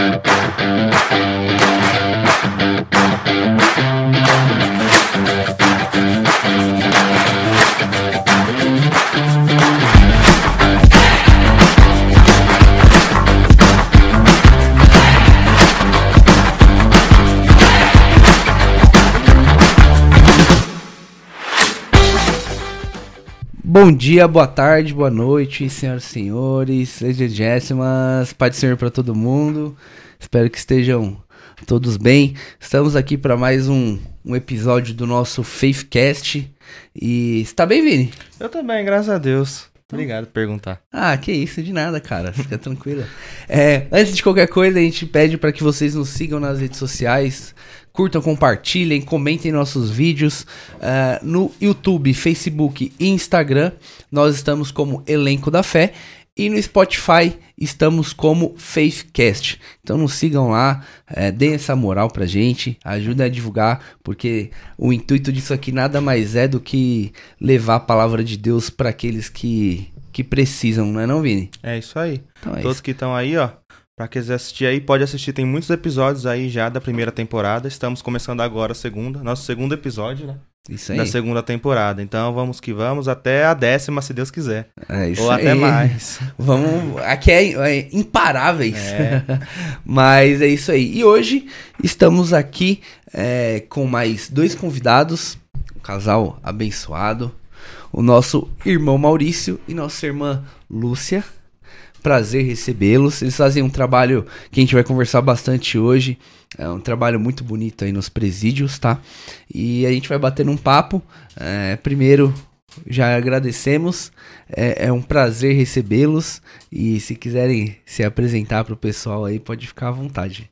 Thank you. Bom dia, boa tarde, boa noite, senhoras e senhores, legíssimas, Pai do Senhor para todo mundo. Espero que estejam todos bem. Estamos aqui para mais um, um episódio do nosso Faithcast. E está bem, Vini? Eu também, graças a Deus. Obrigado por perguntar. Ah, que isso, de nada, cara. Fica tranquila. É, antes de qualquer coisa, a gente pede para que vocês nos sigam nas redes sociais. Curtam, compartilhem, comentem nossos vídeos uh, no YouTube, Facebook e Instagram. Nós estamos como Elenco da Fé. E no Spotify estamos como Faithcast. Então nos sigam lá, é, deem essa moral pra gente, ajudem a divulgar, porque o intuito disso aqui nada mais é do que levar a palavra de Deus para aqueles que, que precisam, não é não, Vini? É isso aí. Então é Todos isso. que estão aí, ó, Pra quem quiser assistir aí, pode assistir. Tem muitos episódios aí já da primeira temporada. Estamos começando agora a segunda, nosso segundo episódio, né? Isso aí. Da segunda temporada. Então vamos que vamos até a décima, se Deus quiser. É isso Ou aí. até mais. Vamos. Aqui é, é imparáveis. É. Mas é isso aí. E hoje estamos aqui é, com mais dois convidados. Um casal abençoado. O nosso irmão Maurício e nossa irmã Lúcia prazer recebê-los. Eles fazem um trabalho que a gente vai conversar bastante hoje. É um trabalho muito bonito aí nos presídios, tá? E a gente vai bater um papo. É, primeiro, já agradecemos. É, é um prazer recebê-los. E se quiserem se apresentar para o pessoal aí, pode ficar à vontade.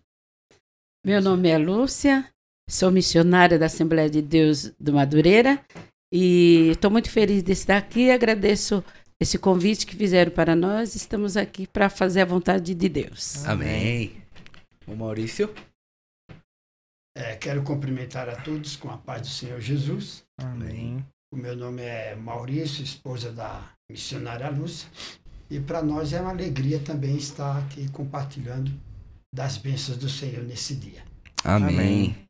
Meu nome é Lúcia, sou missionária da Assembleia de Deus do Madureira. E estou muito feliz de estar aqui. Agradeço esse convite que fizeram para nós. Estamos aqui para fazer a vontade de Deus. Amém. O Maurício? É, quero cumprimentar a todos com a paz do Senhor Jesus. Amém. O meu nome é Maurício, esposa da missionária Lúcia. E para nós é uma alegria também estar aqui compartilhando das bênçãos do Senhor nesse dia. Amém. Amém.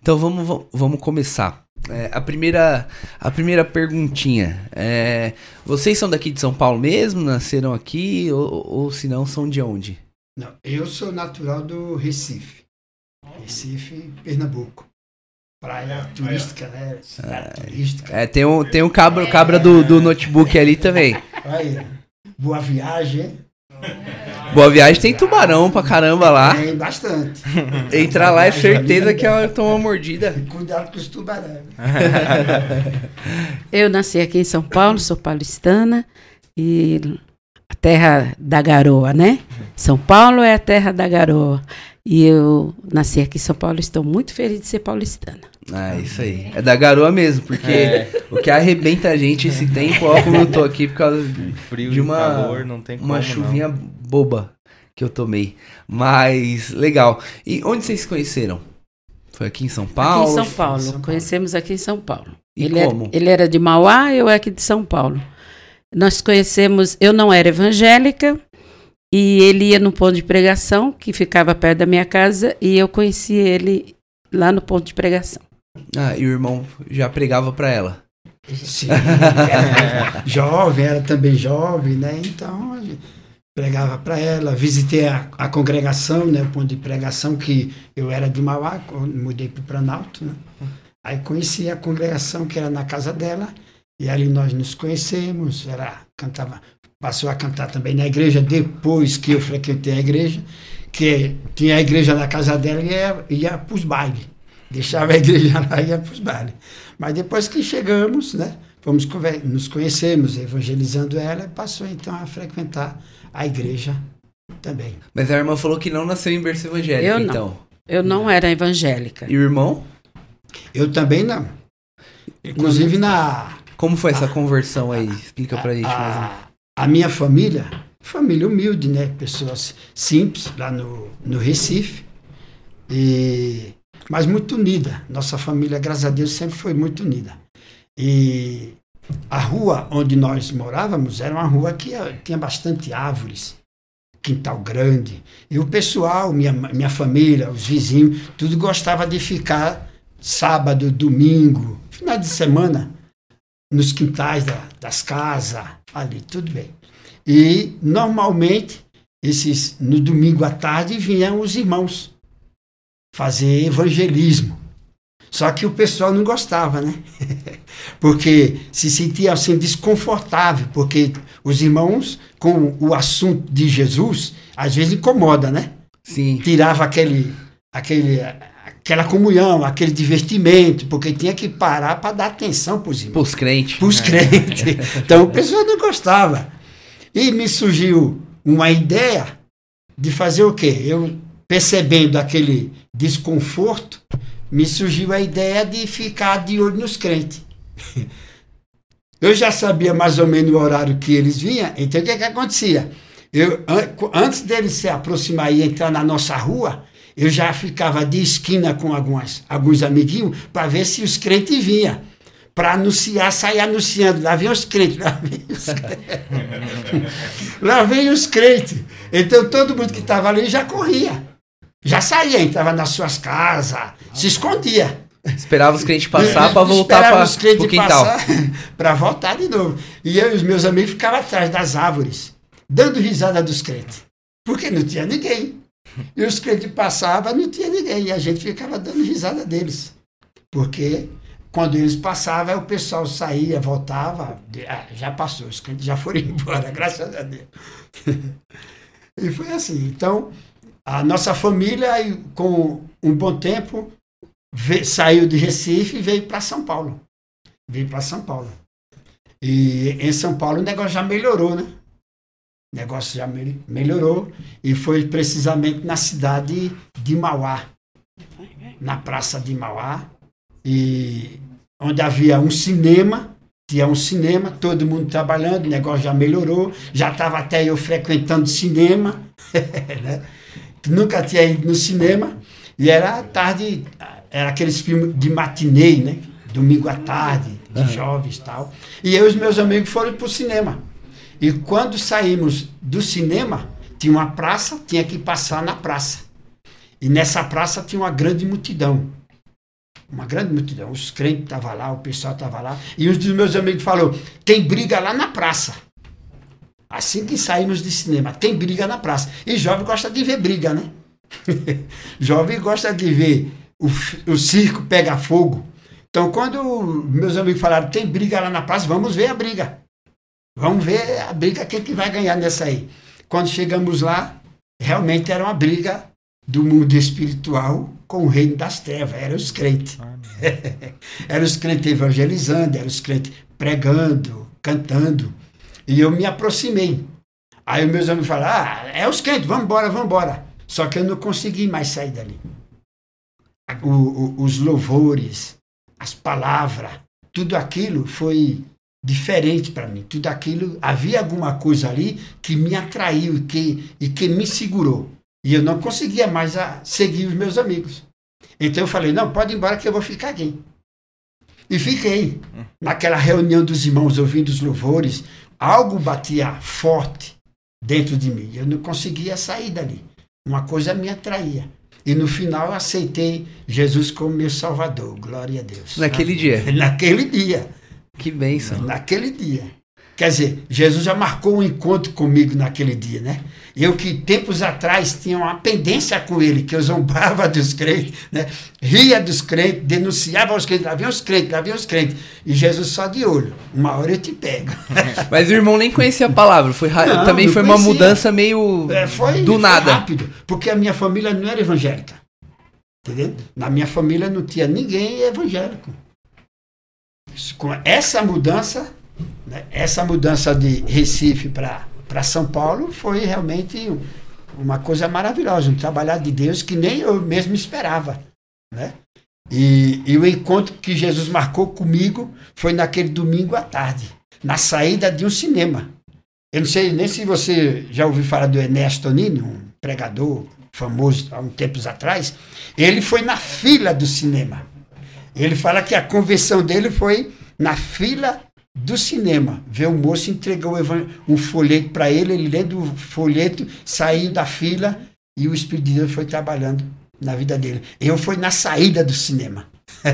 Então vamos, vamos começar. É, a, primeira, a primeira perguntinha. É, vocês são daqui de São Paulo mesmo? Nasceram aqui? Ou, ou se não, são de onde? Não, eu sou natural do Recife. Recife, Pernambuco. Praia turística, né? Praia turística. É, tem um, tem um cabra, cabra do, do notebook ali também. Aí, boa viagem. Boa Viagem tem tubarão pra caramba lá. Tem bastante. Entrar lá é certeza que ela toma uma mordida. Cuidado com os tubarões. Eu nasci aqui em São Paulo, sou paulistana e a terra da garoa, né? São Paulo é a terra da garoa. E eu nasci aqui em São Paulo, estou muito feliz de ser paulistana. Ah, isso aí. É da garoa mesmo, porque é. o que arrebenta a gente esse tempo, ó, como eu tô aqui por causa Frio de uma, calor, não tem uma chuvinha não. boba que eu tomei. Mas, legal. E onde vocês se conheceram? Foi aqui em São Paulo? Aqui em São Paulo. São Paulo. Conhecemos aqui em São Paulo. E ele como? Era, ele era de Mauá, eu aqui de São Paulo. Nós conhecemos, eu não era evangélica, e ele ia no ponto de pregação, que ficava perto da minha casa, e eu conheci ele lá no ponto de pregação. Ah, e o irmão já pregava para ela? Sim, era jovem, era também jovem, né? Então, pregava para ela. Visitei a, a, congregação, né? O ponto de pregação, que eu era de Mauá, mudei para o Planalto, né? Aí conheci a congregação que era na casa dela, e ali nós nos conhecemos, era, cantava, passou a cantar também na igreja depois que eu frequentei a igreja, que tinha a igreja na casa dela e ia, ia para os bailes. Deixava a igreja lá e ia para os bailes. Mas depois que chegamos, né, fomos nos conhecemos, evangelizando ela, passou então a frequentar a igreja também. Mas a irmã falou que não nasceu em berço evangélico, eu então. Não. Eu não era evangélica. E o irmão? Eu também não. Inclusive na. Como foi essa a, conversão aí? Explica pra a, gente mais um. A minha família, família humilde, né? Pessoas simples, lá no, no Recife. E mas muito unida. Nossa família, graças a Deus, sempre foi muito unida. E a rua onde nós morávamos era uma rua que tinha bastante árvores. quintal grande. E o pessoal, minha, minha família, os vizinhos, tudo gostava de ficar sábado, domingo, final de semana, nos quintais da, das casas, ali, tudo bem. E normalmente, esses, no domingo à tarde, vinham os irmãos fazer evangelismo. Só que o pessoal não gostava, né? porque se sentia assim desconfortável, porque os irmãos com o assunto de Jesus às vezes incomoda, né? Sim. Tirava aquele aquele aquela comunhão, aquele divertimento, porque tinha que parar para dar atenção para os irmãos. Para os crentes. Para os crentes. Então o pessoal não gostava. E me surgiu uma ideia de fazer o quê? Eu percebendo aquele desconforto, me surgiu a ideia de ficar de olho nos crentes. Eu já sabia mais ou menos o horário que eles vinham, então o que, que acontecia? Eu, antes deles se aproximar e entrar na nossa rua, eu já ficava de esquina com algumas, alguns amiguinhos para ver se os crentes vinham. Para anunciar, sair anunciando. Lá vem os crentes, lá vem os crentes. lá vem os crentes. Então todo mundo que estava ali já corria. Já saía, entrava nas suas casas, se escondia. Esperava os clientes passar para voltar para o quintal. Para voltar de novo. E eu e os meus amigos ficavam atrás das árvores, dando risada dos crentes. Porque não tinha ninguém. E os crentes passavam, não tinha ninguém. E a gente ficava dando risada deles. Porque quando eles passavam, o pessoal saía, voltava. Ah, já passou, os crentes já foram embora, graças a Deus. e foi assim. Então, a nossa família, com um bom tempo, veio, saiu de Recife e veio para São Paulo. Veio para São Paulo. E em São Paulo o negócio já melhorou, né? O negócio já me, melhorou e foi precisamente na cidade de Mauá, na praça de Mauá, e onde havia um cinema, tinha um cinema, todo mundo trabalhando, o negócio já melhorou, já estava até eu frequentando cinema, né? Nunca tinha ido no cinema, e era tarde, era aqueles filmes de matinê, né? Domingo à tarde, de uhum. jovens e tal. E eu e os meus amigos foram para o cinema. E quando saímos do cinema, tinha uma praça, tinha que passar na praça. E nessa praça tinha uma grande multidão. Uma grande multidão. Os crentes estavam lá, o pessoal estava lá. E um dos meus amigos falou: tem briga lá na praça. Assim que saímos de cinema, tem briga na praça. E jovem gosta de ver briga, né? jovem gosta de ver o, o circo pega fogo. Então, quando meus amigos falaram, tem briga lá na praça, vamos ver a briga. Vamos ver a briga, quem que vai ganhar nessa aí. Quando chegamos lá, realmente era uma briga do mundo espiritual com o reino das trevas. Eram os crentes. eram os crentes evangelizando, eram os crentes pregando, cantando. E eu me aproximei. Aí meus amigos falaram, ah, é os crentes, vamos embora, vamos embora. Só que eu não consegui mais sair dali. O, o, os louvores, as palavras, tudo aquilo foi diferente para mim. Tudo aquilo, havia alguma coisa ali que me atraiu e que, e que me segurou. E eu não conseguia mais a, seguir os meus amigos. Então eu falei, não, pode ir embora que eu vou ficar aqui. E fiquei. Naquela reunião dos irmãos, ouvindo os louvores, algo batia forte dentro de mim. Eu não conseguia sair dali. Uma coisa me atraía. E no final aceitei Jesus como meu Salvador. Glória a Deus. Naquele dia. Naquele dia. Que bênção. Naquele dia. Quer dizer, Jesus já marcou um encontro comigo naquele dia, né? Eu que tempos atrás tinha uma pendência com ele, que eu zombava dos crentes, né? ria dos crentes, denunciava os crentes, lá vinham os crentes, lá vinham os crentes. E Jesus só de olho, uma hora eu te pego. Mas o irmão nem conhecia a palavra, foi não, também foi conhecia. uma mudança meio é, foi, do nada. rápido, porque a minha família não era evangélica. Entendeu? Na minha família não tinha ninguém evangélico. Com essa mudança, né, essa mudança de Recife para para São Paulo foi realmente uma coisa maravilhosa, um trabalhar de Deus que nem eu mesmo esperava, né? E, e o encontro que Jesus marcou comigo foi naquele domingo à tarde, na saída de um cinema. Eu não sei nem se você já ouviu falar do Ernesto Nini, um pregador famoso há uns tempos atrás. Ele foi na fila do cinema. Ele fala que a conversão dele foi na fila do cinema, ver o moço entregou um folheto para ele, ele lendo o folheto, saiu da fila e o Espírito de Deus foi trabalhando na vida dele. Eu fui na saída do cinema.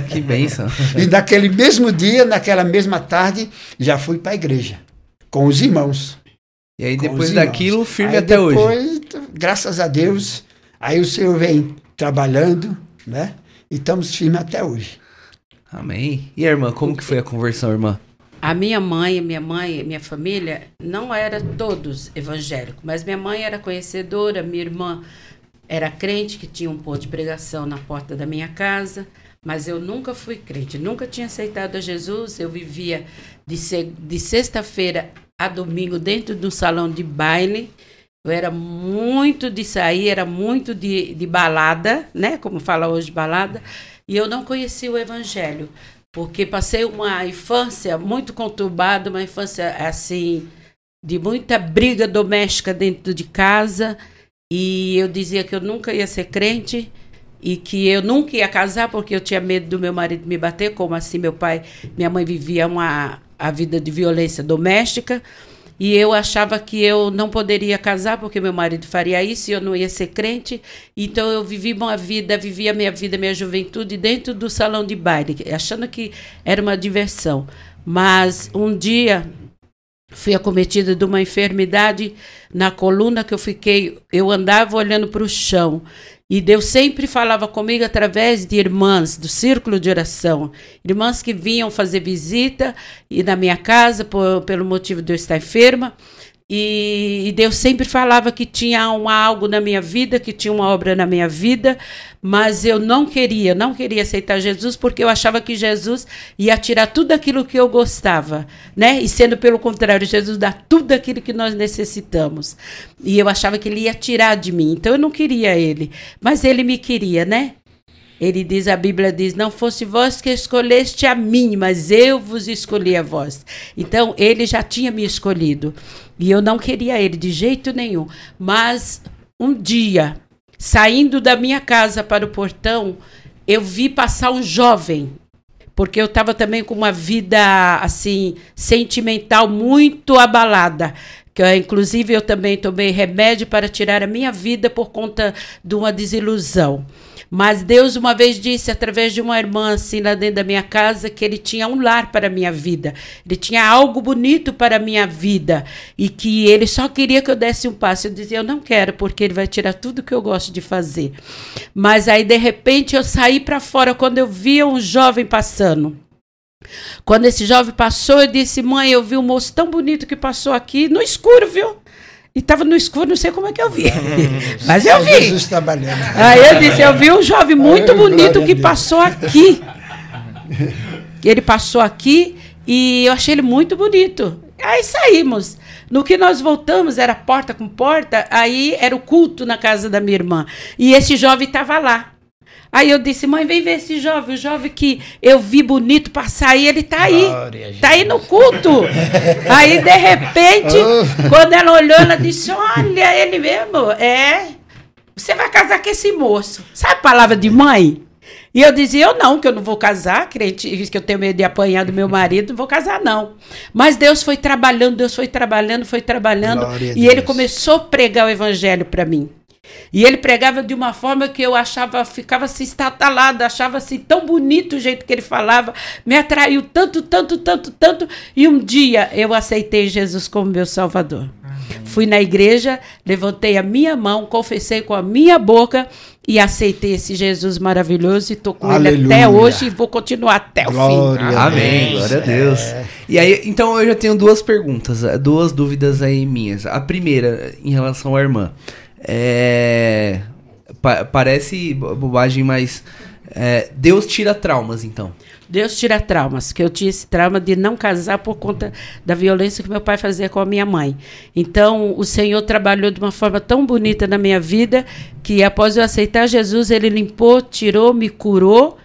Que bênção. e naquele mesmo dia, naquela mesma tarde, já fui para a igreja com os irmãos. E aí depois daquilo, firme aí até depois, hoje. Graças a Deus, aí o Senhor vem trabalhando, né? E estamos firmes até hoje. Amém. E a irmã, como que foi a conversão, irmã? A minha mãe, minha mãe, minha família não era todos evangélicos, mas minha mãe era conhecedora, minha irmã era crente que tinha um ponto de pregação na porta da minha casa, mas eu nunca fui crente, nunca tinha aceitado a Jesus. Eu vivia de, de sexta-feira a domingo dentro do salão de baile. Eu era muito de sair, era muito de, de balada, né? Como fala hoje, balada. E eu não conhecia o evangelho porque passei uma infância muito conturbada, uma infância assim de muita briga doméstica dentro de casa, e eu dizia que eu nunca ia ser crente e que eu nunca ia casar porque eu tinha medo do meu marido me bater, como assim meu pai, minha mãe vivia uma a vida de violência doméstica. E eu achava que eu não poderia casar porque meu marido faria isso e eu não ia ser crente. Então eu vivi uma vida, vivi a minha vida, minha juventude dentro do salão de baile, achando que era uma diversão. Mas um dia fui acometida de uma enfermidade na coluna que eu fiquei, eu andava olhando para o chão. E Deus sempre falava comigo através de irmãs do círculo de oração, irmãs que vinham fazer visita e na minha casa por, pelo motivo de eu estar enferma. E, e, Deus sempre falava que tinha um algo na minha vida, que tinha uma obra na minha vida, mas eu não queria, não queria aceitar Jesus porque eu achava que Jesus ia tirar tudo aquilo que eu gostava, né? E sendo pelo contrário, Jesus dá tudo aquilo que nós necessitamos. E eu achava que ele ia tirar de mim, então eu não queria ele, mas ele me queria, né? Ele diz, a Bíblia diz: Não fosse vós que escolheste a mim, mas eu vos escolhi a vós. Então, ele já tinha me escolhido. E eu não queria ele de jeito nenhum. Mas um dia, saindo da minha casa para o portão, eu vi passar um jovem. Porque eu estava também com uma vida assim sentimental muito abalada que inclusive eu também tomei remédio para tirar a minha vida por conta de uma desilusão. Mas Deus uma vez disse através de uma irmã assim lá dentro da minha casa que ele tinha um lar para a minha vida. Ele tinha algo bonito para a minha vida e que ele só queria que eu desse um passo. Eu dizia: "Eu não quero, porque ele vai tirar tudo que eu gosto de fazer". Mas aí de repente eu saí para fora quando eu via um jovem passando. Quando esse jovem passou, eu disse: "Mãe, eu vi um moço tão bonito que passou aqui no escuro, viu?" E estava no escuro, não sei como é que eu vi. Mas eu vi. Jesus trabalhando. Aí eu disse, eu vi um jovem muito Ai, bonito que passou aqui. Ele passou aqui e eu achei ele muito bonito. Aí saímos. No que nós voltamos, era porta com porta, aí era o culto na casa da minha irmã. E esse jovem estava lá. Aí eu disse, mãe, vem ver esse jovem, o jovem que eu vi bonito passar aí, ele tá aí. Glória tá aí no culto. aí, de repente, oh. quando ela olhou, ela disse, olha, ele mesmo, é. Você vai casar com esse moço. Sabe a palavra de mãe? E eu dizia, eu não, que eu não vou casar, crente, que eu tenho medo de apanhar do meu marido, não vou casar, não. Mas Deus foi trabalhando, Deus foi trabalhando, foi trabalhando. Glória e ele começou a pregar o evangelho para mim. E ele pregava de uma forma que eu achava, ficava assim estatalada, achava assim tão bonito o jeito que ele falava, me atraiu tanto, tanto, tanto, tanto. E um dia eu aceitei Jesus como meu Salvador. Fui na igreja, levantei a minha mão, confessei com a minha boca e aceitei esse Jesus maravilhoso e estou com Aleluia. ele até hoje e vou continuar até Glória o fim. Amém. Glória a Deus. É. E aí, então eu já tenho duas perguntas, duas dúvidas aí minhas. A primeira, em relação à irmã. É, pa parece bobagem, mas é, Deus tira traumas, então. Deus tira traumas, que eu tinha esse trauma de não casar por conta da violência que meu pai fazia com a minha mãe. Então, o Senhor trabalhou de uma forma tão bonita na minha vida que após eu aceitar Jesus, ele limpou, tirou, me curou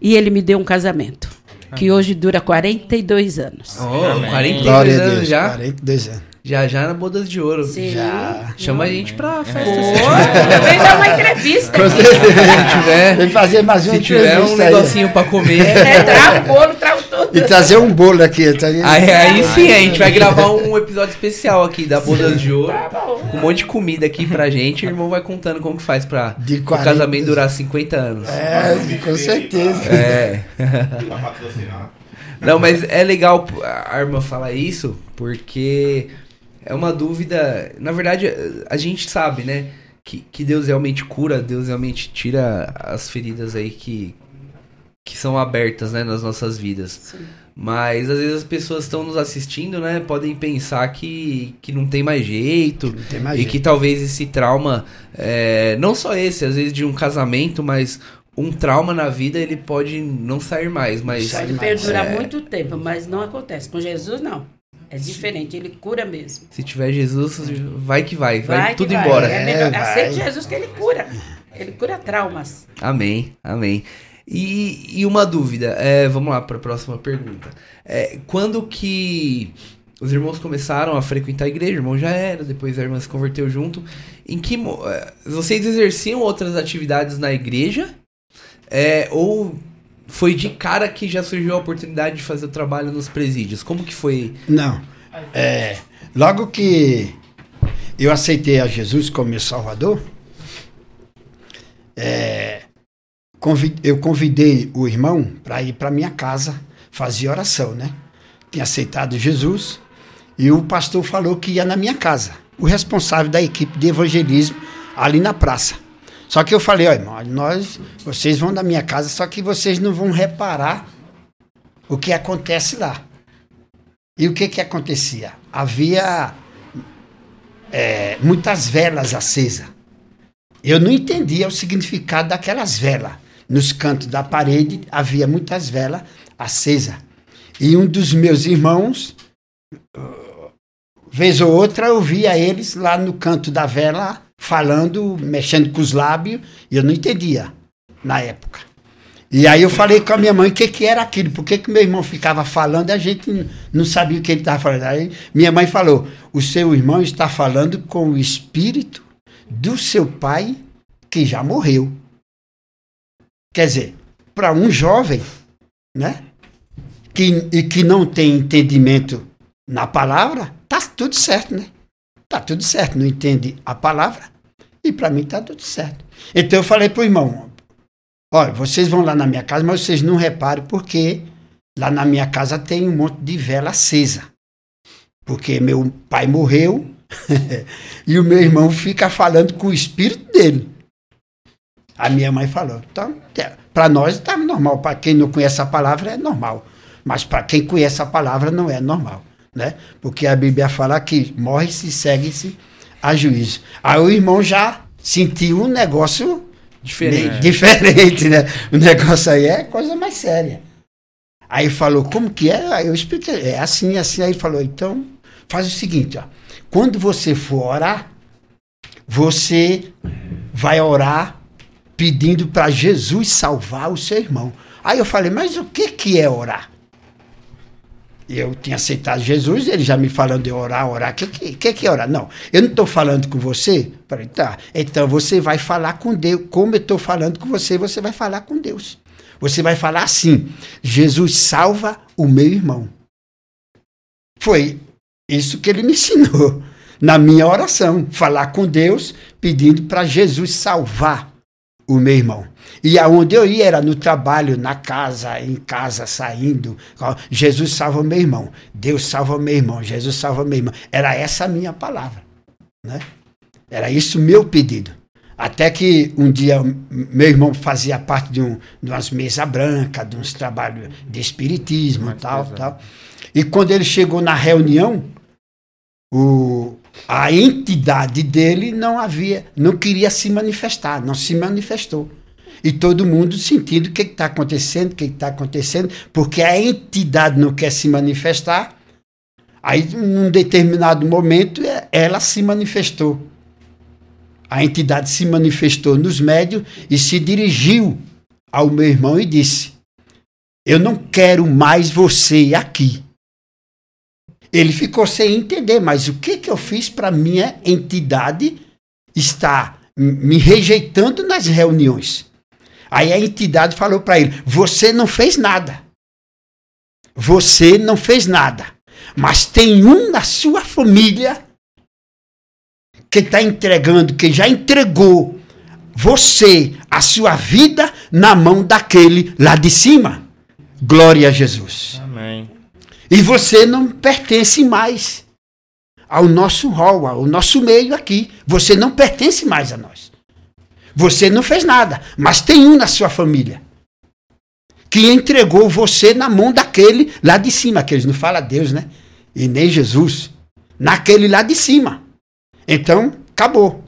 e ele me deu um casamento. Que hoje dura 42 anos. Oh, 42 anos já? 42 anos. Já já na Bodas de Ouro. Sim. Já. Chama a gente pra festa. É. Vem dar uma entrevista. Se tiver, Vem fazer mais uma Se tiver um negocinho aí. pra comer. É, trago o bolo, trago tudo. E trazer um bolo aqui. Tá aí, aí sim, a gente vai gravar um episódio especial aqui da Bodas de Ouro. Tá com um monte de comida aqui pra gente. O irmão vai contando como que faz pra de 40... o casamento durar 50 anos. É, com certeza. É. Não, mas é legal a irmã falar isso, porque é uma dúvida. Na verdade, a gente sabe, né? Que, que Deus realmente cura, Deus realmente tira as feridas aí que, que são abertas, né, nas nossas vidas. Sim. Mas às vezes as pessoas estão nos assistindo, né? Podem pensar que, que não tem mais jeito. Tem mais e jeito. que talvez esse trauma, é, não só esse, às vezes de um casamento, mas um trauma na vida ele pode não sair mais. Mas, Pode perdurar é... muito tempo, mas não acontece. Com Jesus, não. É diferente, ele cura mesmo. Se tiver Jesus, vai que vai, vai, vai tudo vai. embora. É melhor, é, aceite Jesus que ele cura. Ele cura traumas. Amém, amém. E, e uma dúvida, é, vamos lá para a próxima pergunta. É, quando que os irmãos começaram a frequentar a igreja, o irmão já era, depois a irmã se converteu junto. Em que é, vocês exerciam outras atividades na igreja? É, ou foi de cara que já surgiu a oportunidade de fazer o trabalho nos presídios? Como que foi? Não. É, logo que eu aceitei a Jesus como meu Salvador, é, eu convidei o irmão para ir para minha casa fazer oração, né? Tinha aceitado Jesus e o pastor falou que ia na minha casa, o responsável da equipe de evangelismo ali na praça. Só que eu falei, ó, nós, vocês vão na minha casa, só que vocês não vão reparar o que acontece lá. E o que que acontecia? Havia é, muitas velas acesas. Eu não entendia o significado daquelas velas nos cantos da parede havia muitas velas acesas. E um dos meus irmãos, vez ou outra, eu via eles lá no canto da vela falando, mexendo com os lábios, e eu não entendia na época. E aí eu falei com a minha mãe o que, que era aquilo, por que, que meu irmão ficava falando e a gente não sabia o que ele estava falando. Aí minha mãe falou: o seu irmão está falando com o espírito do seu pai que já morreu. Quer dizer, para um jovem, né? Que, e que não tem entendimento na palavra, tá tudo certo, né? Tá tudo certo, não entende a palavra e para mim tá tudo certo. Então eu falei pro irmão, olha, vocês vão lá na minha casa, mas vocês não reparem porque lá na minha casa tem um monte de vela acesa. Porque meu pai morreu e o meu irmão fica falando com o espírito dele. A minha mãe falou. Então, para nós está normal. Para quem não conhece a palavra é normal. Mas para quem conhece a palavra não é normal. Né? Porque a Bíblia fala que morre-se segue-se a juízo. Aí o irmão já sentiu um negócio diferente. diferente, né? O negócio aí é coisa mais séria. Aí falou, como que é? Aí eu expliquei, é assim, assim. Aí falou, então faz o seguinte, ó. Quando você for orar, você vai orar pedindo para Jesus salvar o seu irmão. Aí eu falei, mas o que, que é orar? Eu tinha aceitado Jesus, ele já me falando de orar, orar. O que, que, que é orar? Não, eu não estou falando com você. Falei, tá, então você vai falar com Deus. Como eu estou falando com você, você vai falar com Deus. Você vai falar assim: Jesus salva o meu irmão. Foi isso que ele me ensinou na minha oração. Falar com Deus, pedindo para Jesus salvar o meu irmão. E aonde eu ia era no trabalho, na casa, em casa, saindo. Jesus salva meu irmão. Deus salva meu irmão. Jesus salva meu irmão. Era essa a minha palavra. Né? Era isso o meu pedido. Até que um dia meu irmão fazia parte de, um, de umas mesas brancas, de uns trabalhos de espiritismo e tal, tal. E quando ele chegou na reunião, o, a entidade dele não havia, não queria se manifestar, não se manifestou. E todo mundo sentindo o que está acontecendo, o que está acontecendo, porque a entidade não quer se manifestar. Aí, num determinado momento, é, ela se manifestou. A entidade se manifestou nos médios e se dirigiu ao meu irmão e disse: Eu não quero mais você aqui. Ele ficou sem entender, mas o que, que eu fiz para minha entidade estar me rejeitando nas reuniões? Aí a entidade falou para ele: Você não fez nada. você não fez nada, mas tem um na sua família que está entregando, que já entregou você, a sua vida, na mão daquele lá de cima. Glória a Jesus. Amém. E você não pertence mais ao nosso rol, ao nosso meio aqui. Você não pertence mais a nós. Você não fez nada, mas tem um na sua família que entregou você na mão daquele lá de cima, que eles não falam Deus, né? E nem Jesus. Naquele lá de cima. Então, acabou.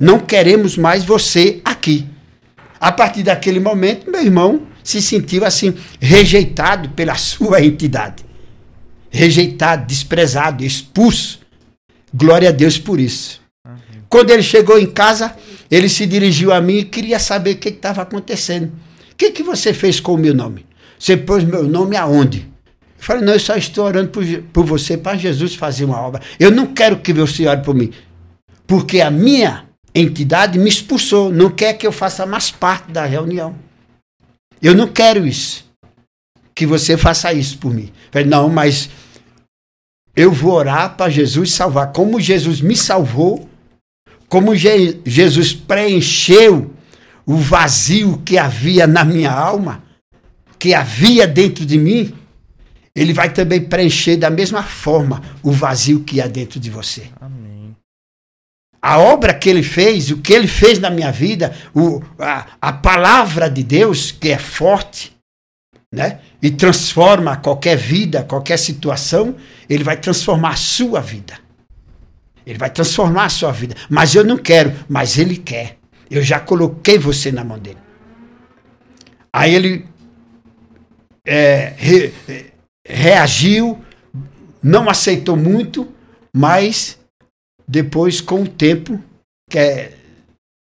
Não queremos mais você aqui. A partir daquele momento, meu irmão se sentiu assim, rejeitado pela sua entidade. Rejeitado, desprezado, expulso. Glória a Deus por isso. Quando ele chegou em casa, ele se dirigiu a mim e queria saber o que estava acontecendo. O que, que você fez com o meu nome? Você pôs meu nome aonde? Eu falei, não, eu só estou orando por, por você, para Jesus fazer uma obra. Eu não quero que você ore por mim. Porque a minha entidade me expulsou, não quer que eu faça mais parte da reunião. Eu não quero isso. Que você faça isso por mim. Eu falei, não, mas eu vou orar para Jesus salvar. Como Jesus me salvou, como Je Jesus preencheu o vazio que havia na minha alma, que havia dentro de mim, ele vai também preencher da mesma forma o vazio que há dentro de você. Amém. A obra que ele fez, o que ele fez na minha vida, o, a, a palavra de Deus, que é forte, né? E transforma qualquer vida, qualquer situação, ele vai transformar a sua vida. Ele vai transformar a sua vida. Mas eu não quero, mas ele quer. Eu já coloquei você na mão dele. Aí ele é, re, reagiu, não aceitou muito, mas depois, com o tempo, que é,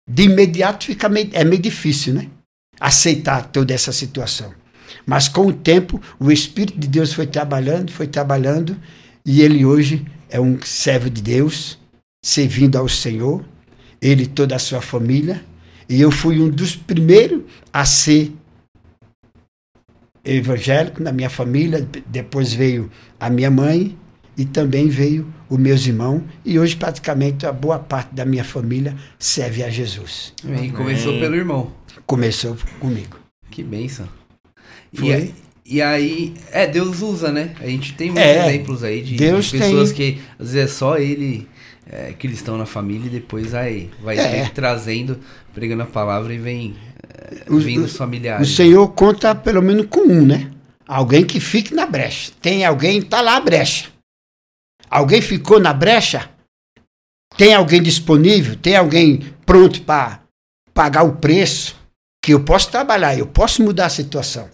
de imediato fica meio, é meio difícil, né? Aceitar toda essa situação. Mas com o tempo, o Espírito de Deus foi trabalhando, foi trabalhando, e ele hoje é um servo de Deus, servindo ao Senhor, ele e toda a sua família. E eu fui um dos primeiros a ser evangélico na minha família. Depois veio a minha mãe e também veio os meus irmãos. E hoje, praticamente, a boa parte da minha família serve a Jesus. E começou pelo irmão. Começou comigo. Que bênção. Foi? E, aí, é, Deus usa, né? A gente tem muitos é, exemplos aí de, Deus de pessoas tem... que, às vezes, é só ele é, cristão na família e depois aí vai é. trazendo, pregando a palavra e vem é, vindo os familiares. O Senhor conta pelo menos com um, né? Alguém que fique na brecha. Tem alguém, tá lá a brecha. Alguém ficou na brecha? Tem alguém disponível? Tem alguém pronto para pagar o preço? Que eu posso trabalhar, eu posso mudar a situação.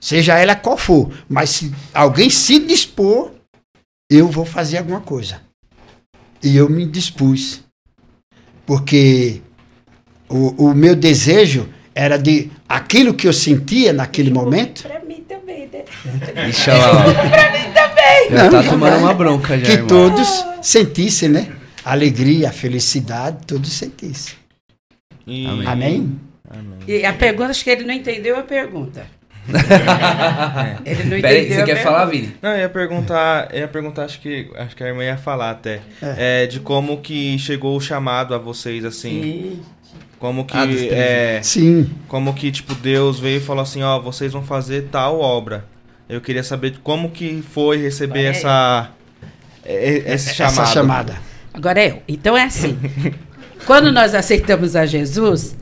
Seja ela qual for. Mas se alguém se dispor, eu vou fazer alguma coisa. E eu me dispus. Porque o, o meu desejo era de aquilo que eu sentia naquele momento. Para mim também, né? Ixi, lá. Para mim também. Já tá tomando uma bronca já. Que irmão. todos sentissem, né? A alegria, a felicidade, todos sentissem. Amém. Amém. Amém. E a pergunta, acho que ele não entendeu a pergunta. Ele não Pera aí, você quer falar, Vini? Não, eu ia perguntar, ia perguntar, acho que, acho que a irmã ia falar até, é. É, de como que chegou o chamado a vocês, assim. Sim. Como que, ah, é, Sim. como que, tipo, Deus veio e falou assim, ó, vocês vão fazer tal obra. Eu queria saber como que foi receber essa, esse chamado. Essa chamada. Agora eu. Então é assim. quando nós aceitamos a Jesus,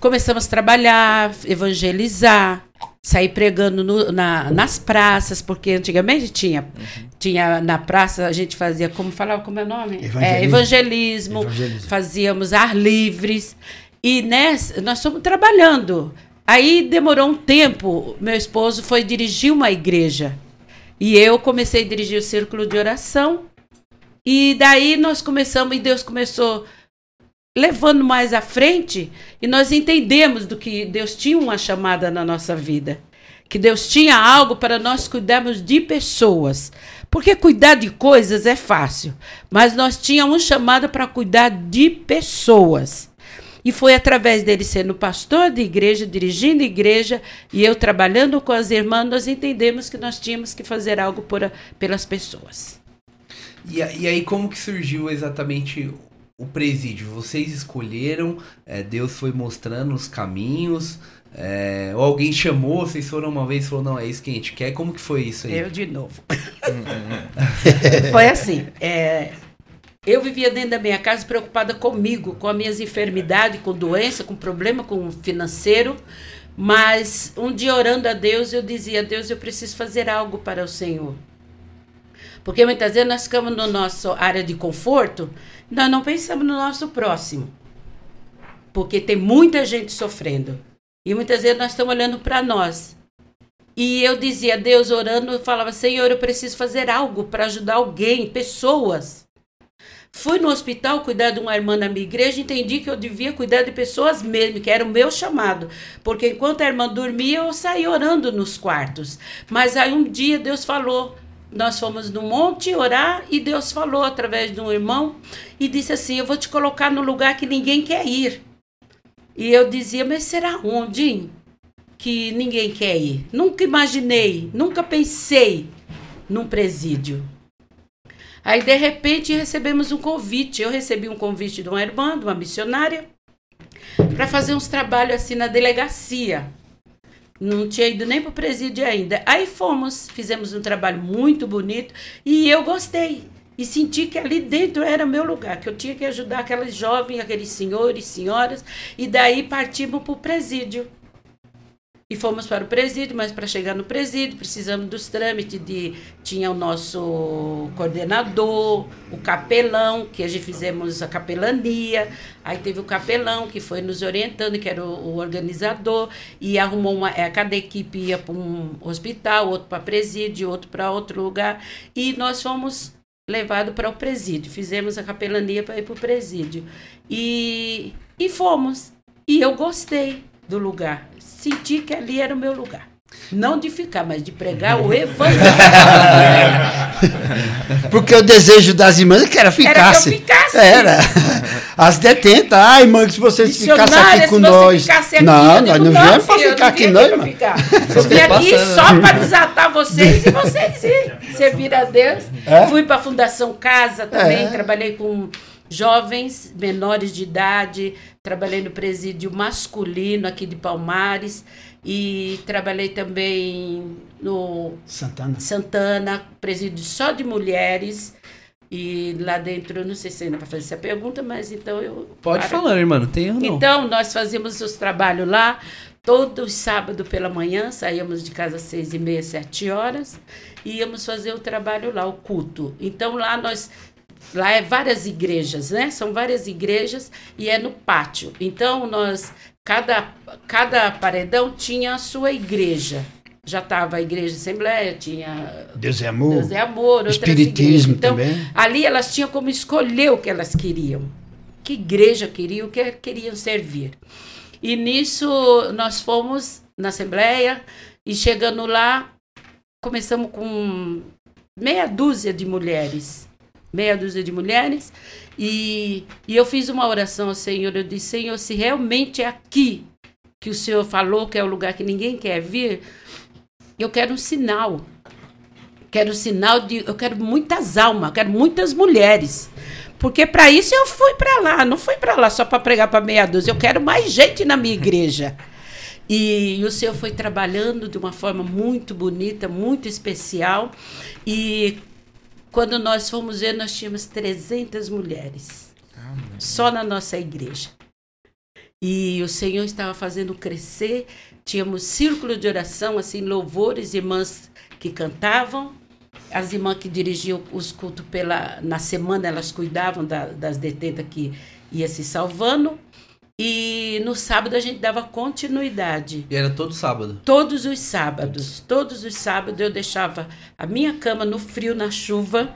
começamos a trabalhar, evangelizar, sair pregando no, na, nas praças, porque antigamente tinha, uhum. tinha na praça, a gente fazia, como falava, como é o nome? Evangelismo. É, evangelismo, evangelismo. fazíamos ar livres, e nessa, nós fomos trabalhando. Aí demorou um tempo, meu esposo foi dirigir uma igreja, e eu comecei a dirigir o círculo de oração, e daí nós começamos, e Deus começou levando mais à frente e nós entendemos do que Deus tinha uma chamada na nossa vida. Que Deus tinha algo para nós cuidarmos de pessoas. Porque cuidar de coisas é fácil, mas nós tínhamos chamada para cuidar de pessoas. E foi através dele sendo pastor de igreja, dirigindo igreja, e eu trabalhando com as irmãs, nós entendemos que nós tínhamos que fazer algo por, pelas pessoas. E, e aí, como que surgiu exatamente o presídio? Vocês escolheram, é, Deus foi mostrando os caminhos, é, ou alguém chamou, vocês foram uma vez e falou, não, é isso que a gente quer. Como que foi isso aí? Eu de novo. foi assim, é, eu vivia dentro da minha casa preocupada comigo, com as minhas enfermidades, com doença, com problema com financeiro. Mas um dia orando a Deus, eu dizia: Deus, eu preciso fazer algo para o Senhor. Porque muitas vezes nós ficamos no nosso área de conforto, nós não pensamos no nosso próximo. Porque tem muita gente sofrendo. E muitas vezes nós estamos olhando para nós. E eu dizia, Deus orando, eu falava, Senhor, eu preciso fazer algo para ajudar alguém, pessoas. Fui no hospital cuidar de uma irmã na minha igreja, entendi que eu devia cuidar de pessoas mesmo, que era o meu chamado. Porque enquanto a irmã dormia, eu saía orando nos quartos. Mas aí um dia Deus falou: nós fomos no monte orar e Deus falou através de um irmão e disse assim: Eu vou te colocar no lugar que ninguém quer ir. E eu dizia: Mas será onde? Que ninguém quer ir. Nunca imaginei, nunca pensei num presídio. Aí, de repente, recebemos um convite. Eu recebi um convite de uma irmã, de uma missionária, para fazer uns trabalhos assim na delegacia. Não tinha ido nem para o presídio ainda. Aí fomos, fizemos um trabalho muito bonito e eu gostei. E senti que ali dentro era meu lugar, que eu tinha que ajudar aqueles jovens, aqueles senhores, senhoras, e daí partimos para o presídio. E fomos para o presídio, mas para chegar no presídio precisamos dos trâmites de tinha o nosso coordenador, o capelão, que a gente fizemos a capelania, aí teve o capelão que foi nos orientando, que era o, o organizador, e arrumou uma, é, cada equipe ia para um hospital, outro para presídio, outro para outro lugar, e nós fomos levados para o presídio, fizemos a capelania para ir para o presídio. E, e fomos. E eu gostei do lugar senti que ali era o meu lugar. Não de ficar, mas de pregar o evangelho. Porque o desejo das irmãs é que era ficasse. Era que eu ficasse. Era. As detentas. Ai, irmã, se vocês ficassem aqui com nós. Aqui, não, nós não viemos para ficar aqui, não, irmã. Eu vim aqui só para desatar vocês e vocês ir. Servir a Deus. É? Fui para a Fundação Casa também, é. trabalhei com jovens menores de idade, trabalhei no presídio masculino aqui de Palmares e trabalhei também no Santana, Santana presídio só de mulheres. E lá dentro, eu não sei se ainda para fazer essa pergunta, mas então eu. Pode para... falar, irmã, não tem não. Então, nós fazíamos os trabalhos lá, todos sábado pela manhã, saíamos de casa às seis e meia, sete horas, e íamos fazer o trabalho lá, o culto. Então, lá nós Lá é várias igrejas, né? São várias igrejas e é no pátio. Então, nós, cada, cada paredão tinha a sua igreja. Já estava a igreja Assembleia, tinha. Deus é amor. Deus é amor. Espiritismo então, também. Ali elas tinham como escolher o que elas queriam. Que igreja queriam, o que queriam servir. E nisso nós fomos na Assembleia e chegando lá, começamos com meia dúzia de mulheres meia dúzia de mulheres, e, e eu fiz uma oração ao Senhor. Eu disse: Senhor, se realmente é aqui que o Senhor falou que é o lugar que ninguém quer vir, eu quero um sinal. Quero um sinal de. Eu quero muitas almas, quero muitas mulheres. Porque para isso eu fui para lá, não fui para lá só para pregar para meia dúzia. Eu quero mais gente na minha igreja. E, o Senhor foi trabalhando de uma forma muito bonita, muito especial. E quando nós fomos ver, nós tínhamos 300 mulheres. Ah, só na nossa igreja. E o Senhor estava fazendo crescer. Tínhamos círculo de oração, assim, louvores, irmãs que cantavam. As irmãs que dirigiam os cultos pela, na semana, elas cuidavam da, das detentas que ia se salvando. E no sábado a gente dava continuidade. E era todo sábado? Todos os sábados. Todos os sábados eu deixava a minha cama no frio, na chuva.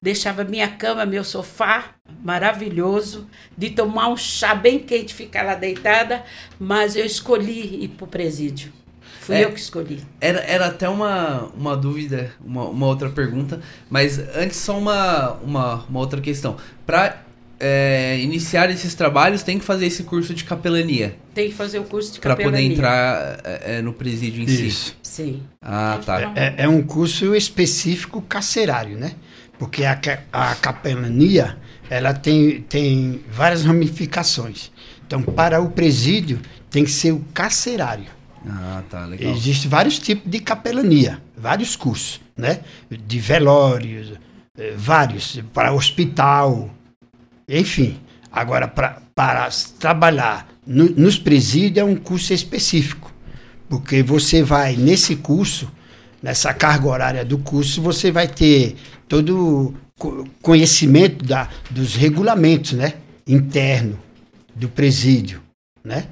Deixava minha cama, meu sofá maravilhoso, de tomar um chá bem quente, ficar lá deitada. Mas eu escolhi ir para o presídio. Fui é, eu que escolhi. Era, era até uma, uma dúvida, uma, uma outra pergunta. Mas antes, só uma, uma, uma outra questão. Para é, iniciar esses trabalhos tem que fazer esse curso de capelania. Tem que fazer o curso de pra capelania. Para poder entrar é, é, no presídio em Isso. si. Sim. Ah, tá. É, é, um curso específico carcerário, né? Porque a, a capelania, ela tem, tem várias ramificações. Então, para o presídio, tem que ser o carcerário. Ah, tá, legal. Existem vários tipos de capelania, vários cursos, né? De velórios, eh, vários, para hospital, enfim. Agora, para trabalhar no, nos presídios é um curso específico, porque você vai, nesse curso, nessa carga horária do curso, você vai ter todo o conhecimento da, dos regulamentos, né? Interno do presídio, né?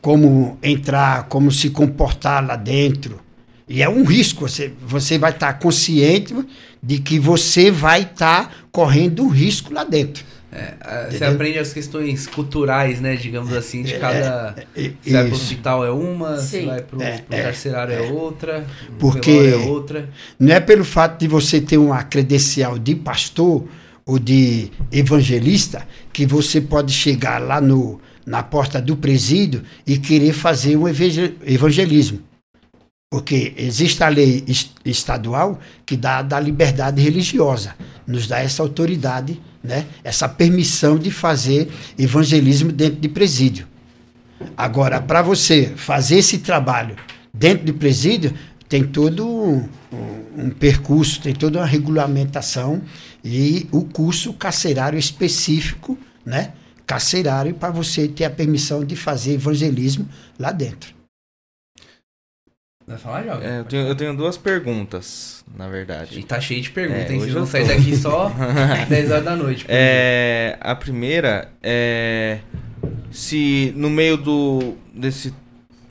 Como entrar, como se comportar lá dentro. E é um risco, você, você vai estar consciente de que você vai estar correndo um risco lá dentro. É, você aprende as questões culturais, né? Digamos assim, de é, cada. É, é, você vai pro hospital é uma, Sim. você vai pro, é, pro carcerário é, outra, porque é outra. Não é pelo fato de você ter uma credencial de pastor ou de evangelista que você pode chegar lá no, na porta do presídio e querer fazer um evangelismo. Porque existe a lei estadual que dá da liberdade religiosa, nos dá essa autoridade, né, essa permissão de fazer evangelismo dentro de presídio. Agora, para você fazer esse trabalho dentro de presídio, tem todo um, um, um, percurso, tem toda uma regulamentação e o curso carcerário específico, né? Carcerário para você ter a permissão de fazer evangelismo lá dentro. Vai falar, Jovem? É, eu, tenho, eu tenho duas perguntas, na verdade. E tá cheio de perguntas, é, hein? Vocês vão sair daqui só 10 horas da noite. É, a primeira é se no meio do desse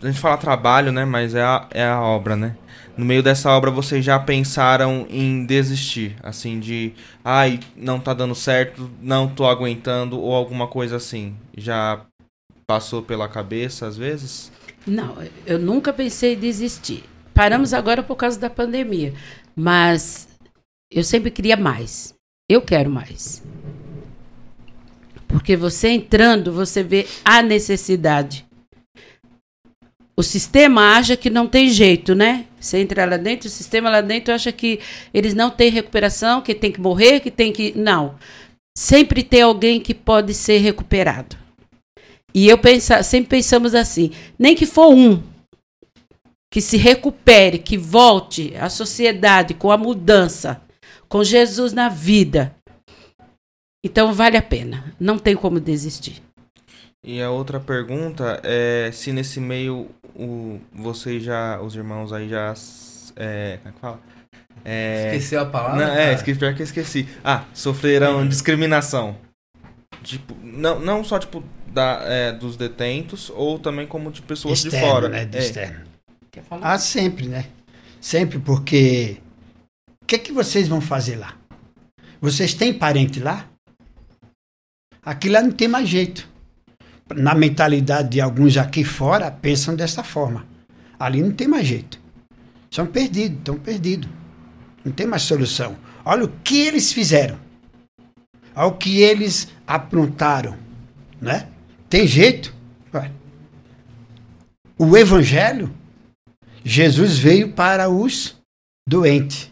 a gente fala trabalho, né? Mas é a, é a obra, né? no meio dessa obra vocês já pensaram em desistir? Assim, de ai, não tá dando certo, não tô aguentando, ou alguma coisa assim? Já passou pela cabeça às vezes? Não, eu nunca pensei em desistir. Paramos agora por causa da pandemia, mas eu sempre queria mais. Eu quero mais. Porque você entrando, você vê a necessidade o sistema acha que não tem jeito, né? Você entra lá dentro, o sistema lá dentro acha que eles não têm recuperação, que tem que morrer, que tem que. Não. Sempre tem alguém que pode ser recuperado. E eu pensa, sempre pensamos assim: nem que for um que se recupere, que volte à sociedade com a mudança, com Jesus na vida. Então vale a pena. Não tem como desistir. E a outra pergunta é se nesse meio o, vocês já, os irmãos aí já. É, como é que fala? É, Esqueceu a palavra? Não, é, esqueci, pior que esqueci. Ah, sofreram discriminação. Tipo, não, não só tipo da, é, dos detentos, ou também como de pessoas externo, de fora. Né, de é. externo. Ah, sempre, né? Sempre, porque. O que, é que vocês vão fazer lá? Vocês têm parente lá? Aqui lá não tem mais jeito na mentalidade de alguns aqui fora, pensam dessa forma. Ali não tem mais jeito. São perdidos, estão perdidos. Não tem mais solução. Olha o que eles fizeram. Olha o que eles aprontaram. Né? Tem jeito? Ué. O Evangelho, Jesus veio para os doentes.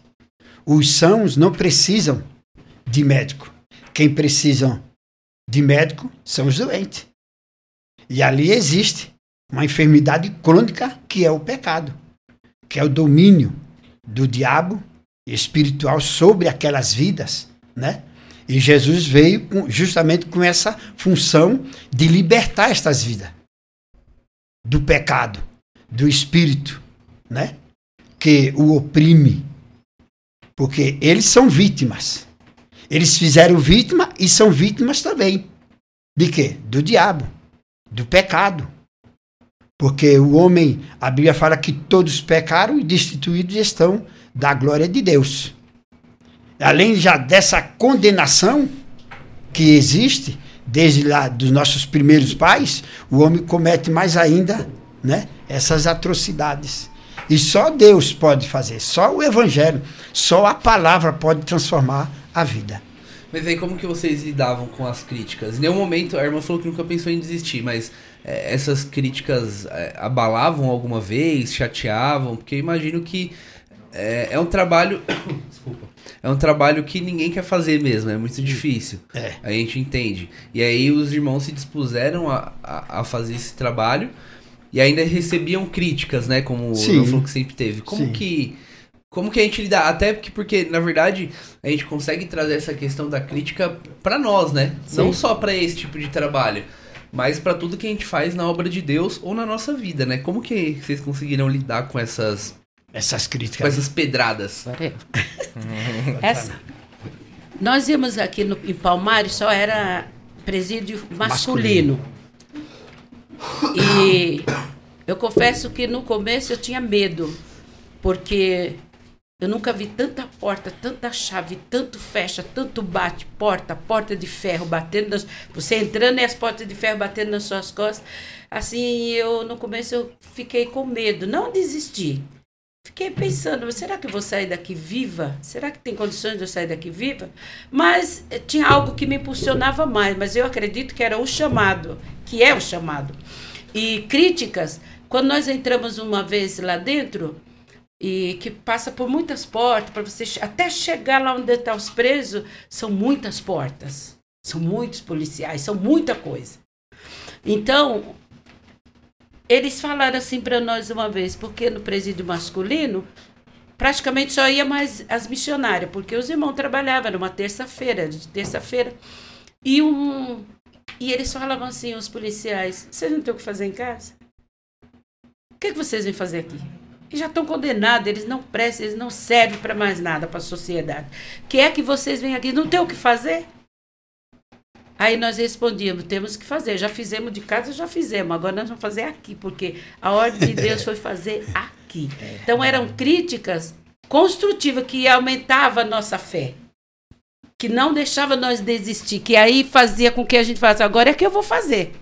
Os sãos não precisam de médico. Quem precisam de médico são os doentes. E ali existe uma enfermidade crônica que é o pecado, que é o domínio do diabo espiritual sobre aquelas vidas, né? E Jesus veio com, justamente com essa função de libertar estas vidas do pecado, do espírito, né? Que o oprime. Porque eles são vítimas. Eles fizeram vítima e são vítimas também. De quê? Do diabo do pecado. Porque o homem, a Bíblia fala que todos pecaram e destituídos estão da glória de Deus. Além já dessa condenação que existe, desde lá dos nossos primeiros pais, o homem comete mais ainda né, essas atrocidades. E só Deus pode fazer, só o Evangelho, só a palavra pode transformar a vida. Mas aí como que vocês lidavam com as críticas? Em nenhum momento, a irmã falou que nunca pensou em desistir, mas é, essas críticas é, abalavam alguma vez, chateavam? Porque eu imagino que é, é um trabalho. Desculpa. É um trabalho que ninguém quer fazer mesmo, é muito difícil. É. A gente entende. E aí os irmãos se dispuseram a, a, a fazer esse trabalho e ainda recebiam críticas, né? Como Sim. o falou que sempre teve. Como Sim. que como que a gente lida? Até porque, porque, na verdade, a gente consegue trazer essa questão da crítica para nós, né? Sim. Não só para esse tipo de trabalho, mas para tudo que a gente faz na obra de Deus ou na nossa vida, né? Como que vocês conseguiram lidar com essas essas críticas, com essas pedradas? Essa. Nós íamos aqui no, em Palmares, só era presídio masculino. masculino. E eu confesso que no começo eu tinha medo, porque eu nunca vi tanta porta, tanta chave, tanto fecha, tanto bate, porta, porta de ferro batendo, nas, você entrando e as portas de ferro batendo nas suas costas. Assim, eu no começo eu fiquei com medo, não desisti. Fiquei pensando, será que eu vou sair daqui viva? Será que tem condições de eu sair daqui viva? Mas eh, tinha algo que me impulsionava mais, mas eu acredito que era o chamado, que é o chamado. E críticas, quando nós entramos uma vez lá dentro, e que passa por muitas portas para você até chegar lá onde estão tá os presos são muitas portas são muitos policiais são muita coisa então eles falaram assim para nós uma vez porque no presídio masculino praticamente só ia mais as missionárias porque os irmãos trabalhavam numa terça-feira de terça-feira e um e eles falavam assim os policiais vocês não têm o que fazer em casa o que, é que vocês vêm fazer aqui e já estão condenados, eles não prestam, eles não servem para mais nada para a sociedade. Que é que vocês vêm aqui, não tem o que fazer? Aí nós respondíamos, temos que fazer, já fizemos de casa, já fizemos, agora nós vamos fazer aqui, porque a ordem de Deus foi fazer aqui. É. Então eram críticas construtivas que aumentavam a nossa fé, que não deixava nós desistir, que aí fazia com que a gente falasse, agora é que eu vou fazer.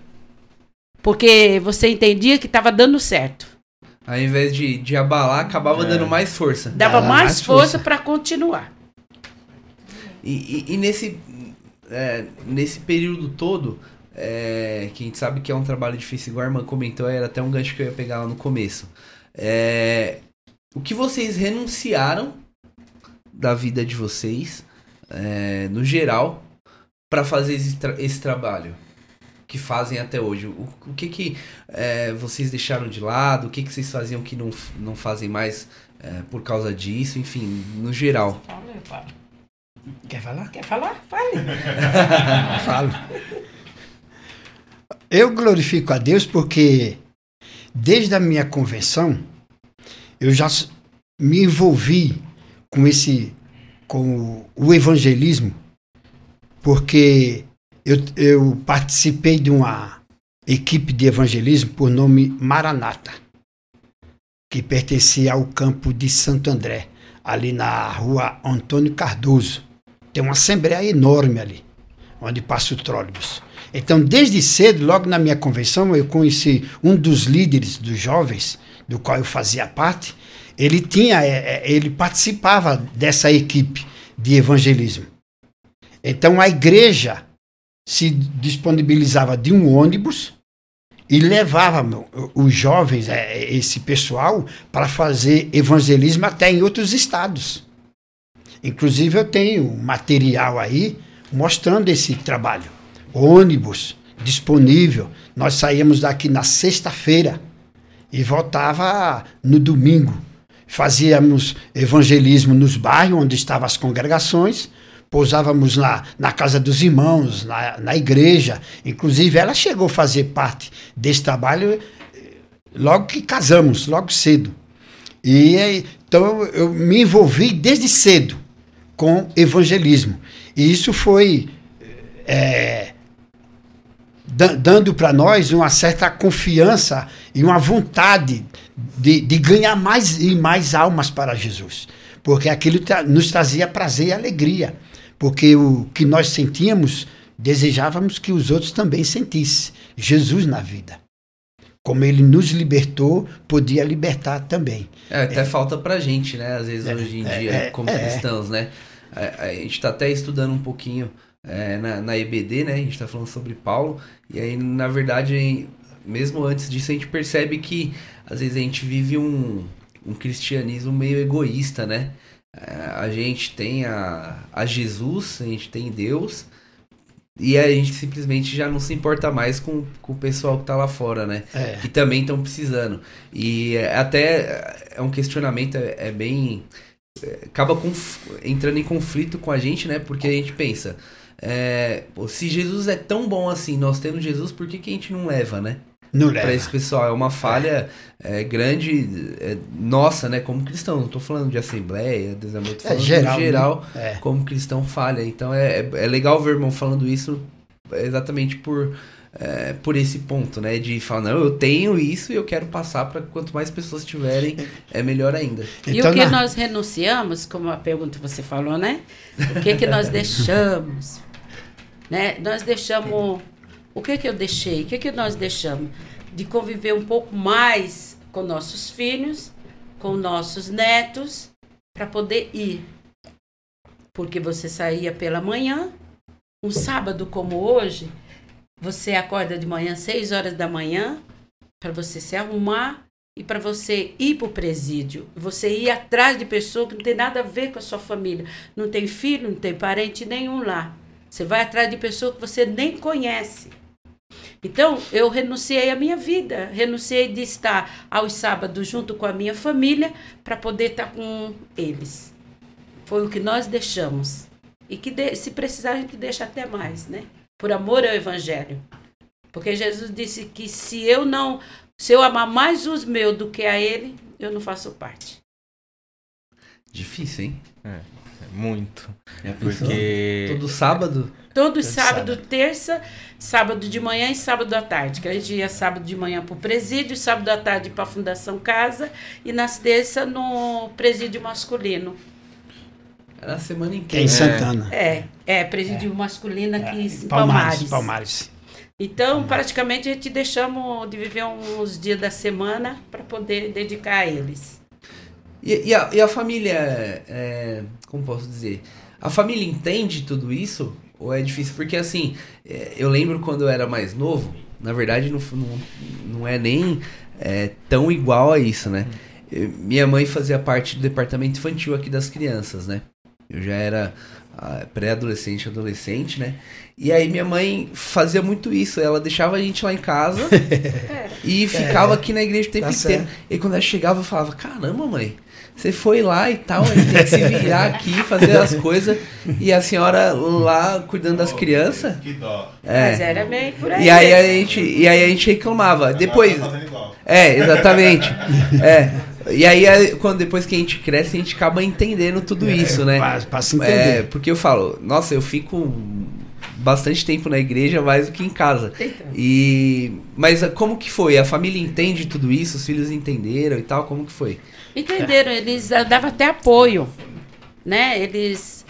Porque você entendia que estava dando certo. Ao invés de, de abalar, acabava é. dando mais força. Dava mais, mais, força para continuar. E, e, e nesse, é, nesse período todo, é, que a gente sabe que é um trabalho difícil, igual a irmã comentou, era até um gancho que eu ia pegar lá no começo. É, o que vocês renunciaram da vida de vocês, é, no geral, para fazer esse, tra esse trabalho? que fazem até hoje? O, o que que é, vocês deixaram de lado? O que que vocês faziam que não, não fazem mais é, por causa disso? Enfim, no geral. Quer falar? Quer falar? Fale. Falo. Eu glorifico a Deus porque desde a minha convenção eu já me envolvi com esse com o evangelismo porque eu, eu participei de uma equipe de evangelismo por nome Maranata, que pertencia ao campo de Santo André, ali na rua Antônio Cardoso. Tem uma assembleia enorme ali, onde passa o trólebus. Então, desde cedo, logo na minha convenção, eu conheci um dos líderes dos jovens, do qual eu fazia parte. Ele tinha, é, é, ele participava dessa equipe de evangelismo. Então, a igreja se disponibilizava de um ônibus e levava os jovens, é, esse pessoal, para fazer evangelismo até em outros estados. Inclusive, eu tenho material aí mostrando esse trabalho. Ônibus disponível. Nós saímos daqui na sexta-feira e voltava no domingo. Fazíamos evangelismo nos bairros onde estavam as congregações pousávamos na, na casa dos irmãos, na, na igreja. Inclusive, ela chegou a fazer parte desse trabalho eh, logo que casamos, logo cedo. E então eu me envolvi desde cedo com evangelismo. E isso foi é, dando para nós uma certa confiança e uma vontade de, de ganhar mais e mais almas para Jesus. Porque aquilo nos trazia prazer e alegria porque o que nós sentíamos, desejávamos que os outros também sentissem Jesus na vida. Como ele nos libertou, podia libertar também. É, até é. falta pra gente, né? Às vezes é, hoje em é, dia, é, como é. cristãos, né? a, a gente está até estudando um pouquinho na, na EBD, né? A gente está falando sobre Paulo. E aí, na verdade, mesmo antes disso, a gente percebe que às vezes a gente vive um, um cristianismo meio egoísta, né? A gente tem a, a Jesus, a gente tem Deus, e a gente simplesmente já não se importa mais com, com o pessoal que tá lá fora, né? É. Que também estão precisando. E até é um questionamento, é, é bem. É, acaba entrando em conflito com a gente, né? Porque a gente pensa. É, se Jesus é tão bom assim, nós temos Jesus, por que, que a gente não leva, né? Não leva. Pra esse pessoal. É uma falha é. É, grande é, nossa, né? Como cristão. Não tô falando de assembleia, desamor, tô é, falando geral, geral né? como cristão falha. Então é, é, legal ver o irmão falando isso exatamente por, por esse ponto, né? De falar, não, eu tenho isso e eu quero passar para quanto mais pessoas tiverem, é melhor ainda. E então, o que na... nós renunciamos, como a pergunta você falou, né? O que que nós deixamos? né? Nós deixamos o que que eu deixei? O que que nós deixamos? De conviver um pouco mais com nossos filhos, com nossos netos, para poder ir. Porque você saía pela manhã, um sábado como hoje, você acorda de manhã, seis horas da manhã, para você se arrumar e para você ir para o presídio. Você ir atrás de pessoas que não tem nada a ver com a sua família. Não tem filho, não tem parente nenhum lá. Você vai atrás de pessoas que você nem conhece. Então, eu renunciei à minha vida, renunciei de estar aos sábados junto com a minha família para poder estar com eles. Foi o que nós deixamos. E que de, se precisar a gente deixa até mais, né? Por amor ao evangelho. Porque Jesus disse que se eu não, se eu amar mais os meus do que a ele, eu não faço parte. Difícil, hein? É, é muito. É porque todo sábado Todo, sábado, sábado, terça, sábado de manhã e sábado à tarde. Que a gente ia sábado de manhã para o presídio, sábado à tarde para a Fundação Casa e nas terças no presídio masculino. Era a semana inteira. Em Santana. É, é presídio é. masculino aqui é. em Palmares. Palmares. Então, praticamente, a gente deixamos de viver uns dias da semana para poder dedicar a eles. E, e, a, e a família, é, como posso dizer, a família entende tudo isso? Ou é difícil? Porque assim, é, eu lembro quando eu era mais novo, na verdade não, não, não é nem é, tão igual a isso, né? Eu, minha mãe fazia parte do departamento infantil aqui das crianças, né? Eu já era ah, pré-adolescente, adolescente, né? E aí minha mãe fazia muito isso. Ela deixava a gente lá em casa e ficava é, aqui na igreja o tempo tá inteiro. Certo. E quando ela chegava, eu falava, caramba, mãe, você foi lá e tal, a gente tem que se virar aqui, fazer as coisas. E a senhora lá cuidando das crianças. Que dó. É. Mas era bem por aí. E aí a gente, e aí a gente reclamava. Depois. Tá é, exatamente. É. E aí, quando depois que a gente cresce, a gente acaba entendendo tudo é, isso, né? Passa entender. É, porque eu falo, nossa, eu fico bastante tempo na igreja mais do que em casa. E mas como que foi? A família entende tudo isso? Os filhos entenderam e tal? Como que foi? Entenderam, eles davam até apoio, né? Eles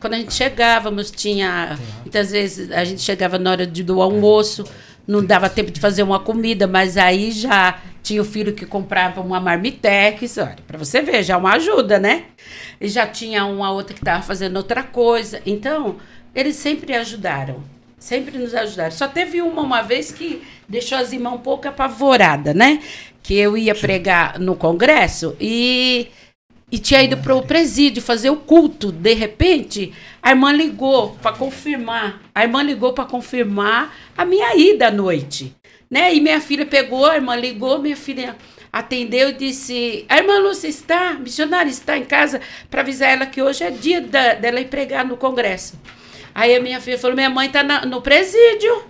quando a gente chegávamos tinha muitas vezes a gente chegava na hora de, do almoço, não dava tempo de fazer uma comida, mas aí já tinha o filho que comprava uma marmitex, olha, para você ver, já é uma ajuda, né? E já tinha uma outra que estava fazendo outra coisa. Então, eles sempre ajudaram. Sempre nos ajudaram. Só teve uma uma vez que deixou as irmãs um pouco apavoradas, né? Que eu ia pregar no congresso e, e tinha ido para o presídio fazer o culto. De repente, a irmã ligou para confirmar. A irmã ligou para confirmar a minha ida à noite. Né? E minha filha pegou, a irmã ligou, minha filha atendeu e disse: A irmã Lúcia está, missionária está em casa para avisar ela que hoje é dia da, dela ir pregar no congresso. Aí a minha filha falou: minha mãe tá na, no presídio.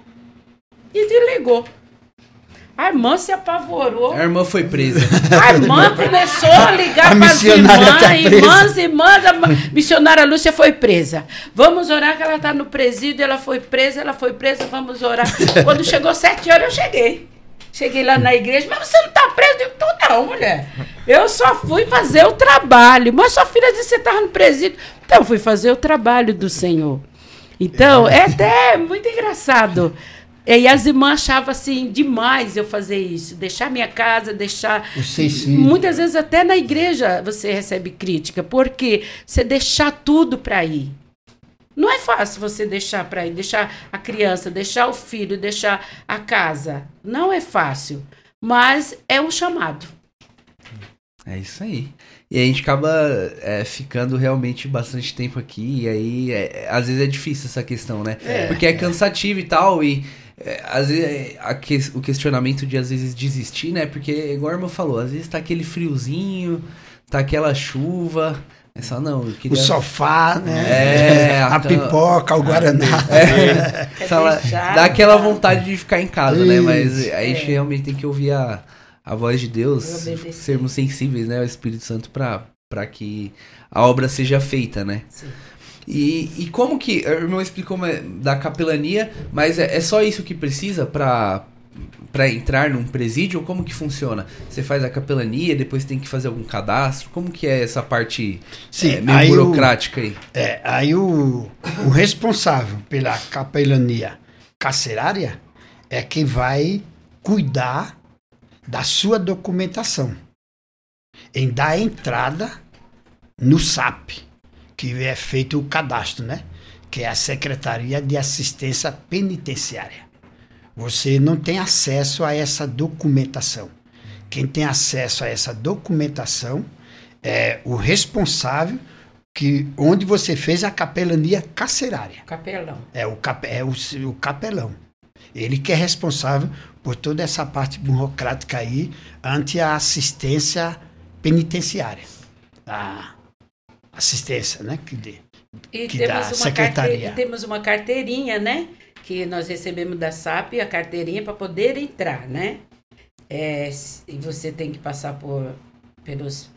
E desligou. A irmã se apavorou. A irmã foi presa. A irmã começou a ligar para as irmãs. Tá irmãs, irmãs, a missionária Lúcia foi presa. Vamos orar que ela está no presídio, ela foi presa, ela foi presa, vamos orar. Quando chegou sete horas, eu cheguei. Cheguei lá na igreja, mas você não está preso? Eu digo, não, mulher. Eu só fui fazer o trabalho. Mas sua filha disse que você estava no presídio. Então, eu fui fazer o trabalho do Senhor. Então, é até muito engraçado. E as irmãs achavam assim demais eu fazer isso, deixar minha casa, deixar. Muitas vezes até na igreja você recebe crítica, porque você deixar tudo para ir. Não é fácil você deixar para ir, deixar a criança, deixar o filho, deixar a casa. Não é fácil, mas é um chamado. É isso aí. E a gente acaba é, ficando realmente bastante tempo aqui, e aí é, às vezes é difícil essa questão, né? É. Porque é cansativo e tal, e é, às vezes é, que, o questionamento de às vezes desistir, né? Porque, igual a irmã falou, às vezes tá aquele friozinho, tá aquela chuva. É só não, queria... O sofá, né? É, a, a pipoca, o guaraná. É, é dá aquela vontade de ficar em casa, Isso, né? Mas a gente é. realmente tem que ouvir a, a voz de Deus, sermos sensíveis, né, ao Espírito Santo para que a obra seja feita, né? Sim. E, e como que. O irmão explicou da capelania, mas é, é só isso que precisa para para entrar num presídio como que funciona? Você faz a capelania, depois tem que fazer algum cadastro? Como que é essa parte Sim, é, meio aí burocrática o, aí? É, aí o, o responsável pela capelania carcerária é que vai cuidar da sua documentação, em dar entrada no SAP, que é feito o cadastro, né? Que é a Secretaria de Assistência Penitenciária. Você não tem acesso a essa documentação. Quem tem acesso a essa documentação é o responsável que onde você fez a capelania carcerária. Capelão. É o, cap, é o, o capelão. Ele que é responsável por toda essa parte burocrática aí ante a assistência penitenciária. A assistência, né? Que, de, e que dá a secretaria. E temos uma carteirinha, né? Que nós recebemos da SAP, a carteirinha para poder entrar, né? É, e você tem que passar por pelos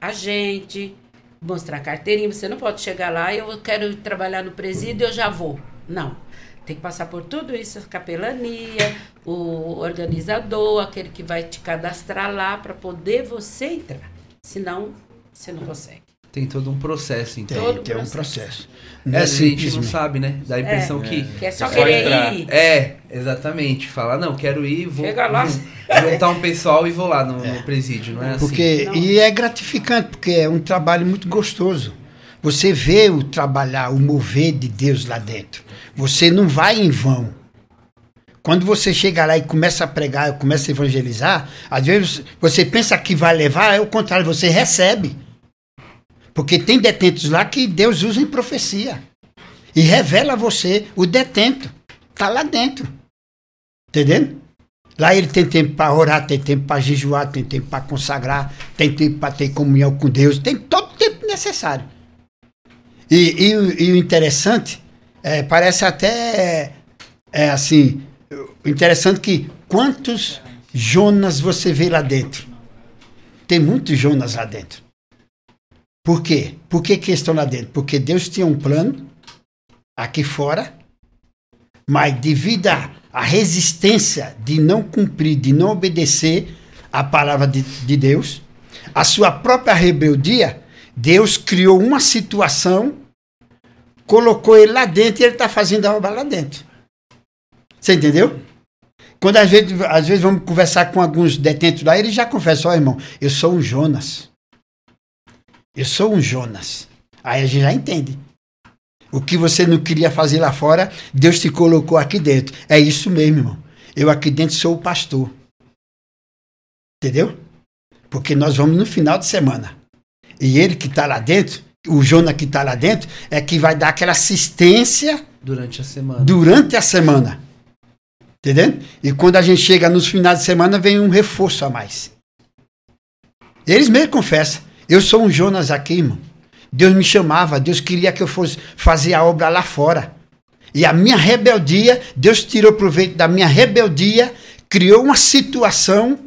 agentes, mostrar a carteirinha. Você não pode chegar lá e eu quero trabalhar no presídio, eu já vou. Não. Tem que passar por tudo isso, a capelania, o organizador, aquele que vai te cadastrar lá para poder você entrar. Senão, você não consegue. Tem todo um processo, então. Tem, tem um processo. Não é, a gente não sabe, né? Dá a impressão é, que... Que é só querer ir. É, exatamente. Falar, não, quero ir, vou... Chega lá. Juntar um pessoal e vou lá no, é. no presídio, não é assim? Porque, E é gratificante, porque é um trabalho muito gostoso. Você vê o trabalhar, o mover de Deus lá dentro. Você não vai em vão. Quando você chega lá e começa a pregar, começa a evangelizar, às vezes você pensa que vai levar, é o contrário, você recebe. Porque tem detentos lá que Deus usa em profecia. E revela a você o detento. Está lá dentro. Entendendo? Lá ele tem tempo para orar, tem tempo para jejuar, tem tempo para consagrar, tem tempo para ter comunhão com Deus, tem todo o tempo necessário. E, e, e o interessante é, parece até é, assim, interessante que quantos Jonas você vê lá dentro? Tem muitos Jonas lá dentro. Por quê? Por que, que estão lá dentro? Porque Deus tinha um plano aqui fora, mas devido à resistência de não cumprir, de não obedecer a palavra de, de Deus, a sua própria rebeldia, Deus criou uma situação colocou ele lá dentro e ele está fazendo a obra lá dentro. Você entendeu? Quando às vezes, às vezes vamos conversar com alguns detentos lá, eles já confessam, ó oh, irmão, eu sou um Jonas. Eu sou um Jonas. Aí a gente já entende. O que você não queria fazer lá fora, Deus te colocou aqui dentro. É isso mesmo, irmão. Eu aqui dentro sou o pastor. Entendeu? Porque nós vamos no final de semana. E ele que está lá dentro, o Jonas que está lá dentro, é que vai dar aquela assistência durante a semana. Durante a semana. Entendendo? E quando a gente chega nos finais de semana, vem um reforço a mais. Eles mesmo confessam. Eu sou um Jonas aqui, irmão. Deus me chamava, Deus queria que eu fosse fazer a obra lá fora. E a minha rebeldia, Deus tirou proveito da minha rebeldia, criou uma situação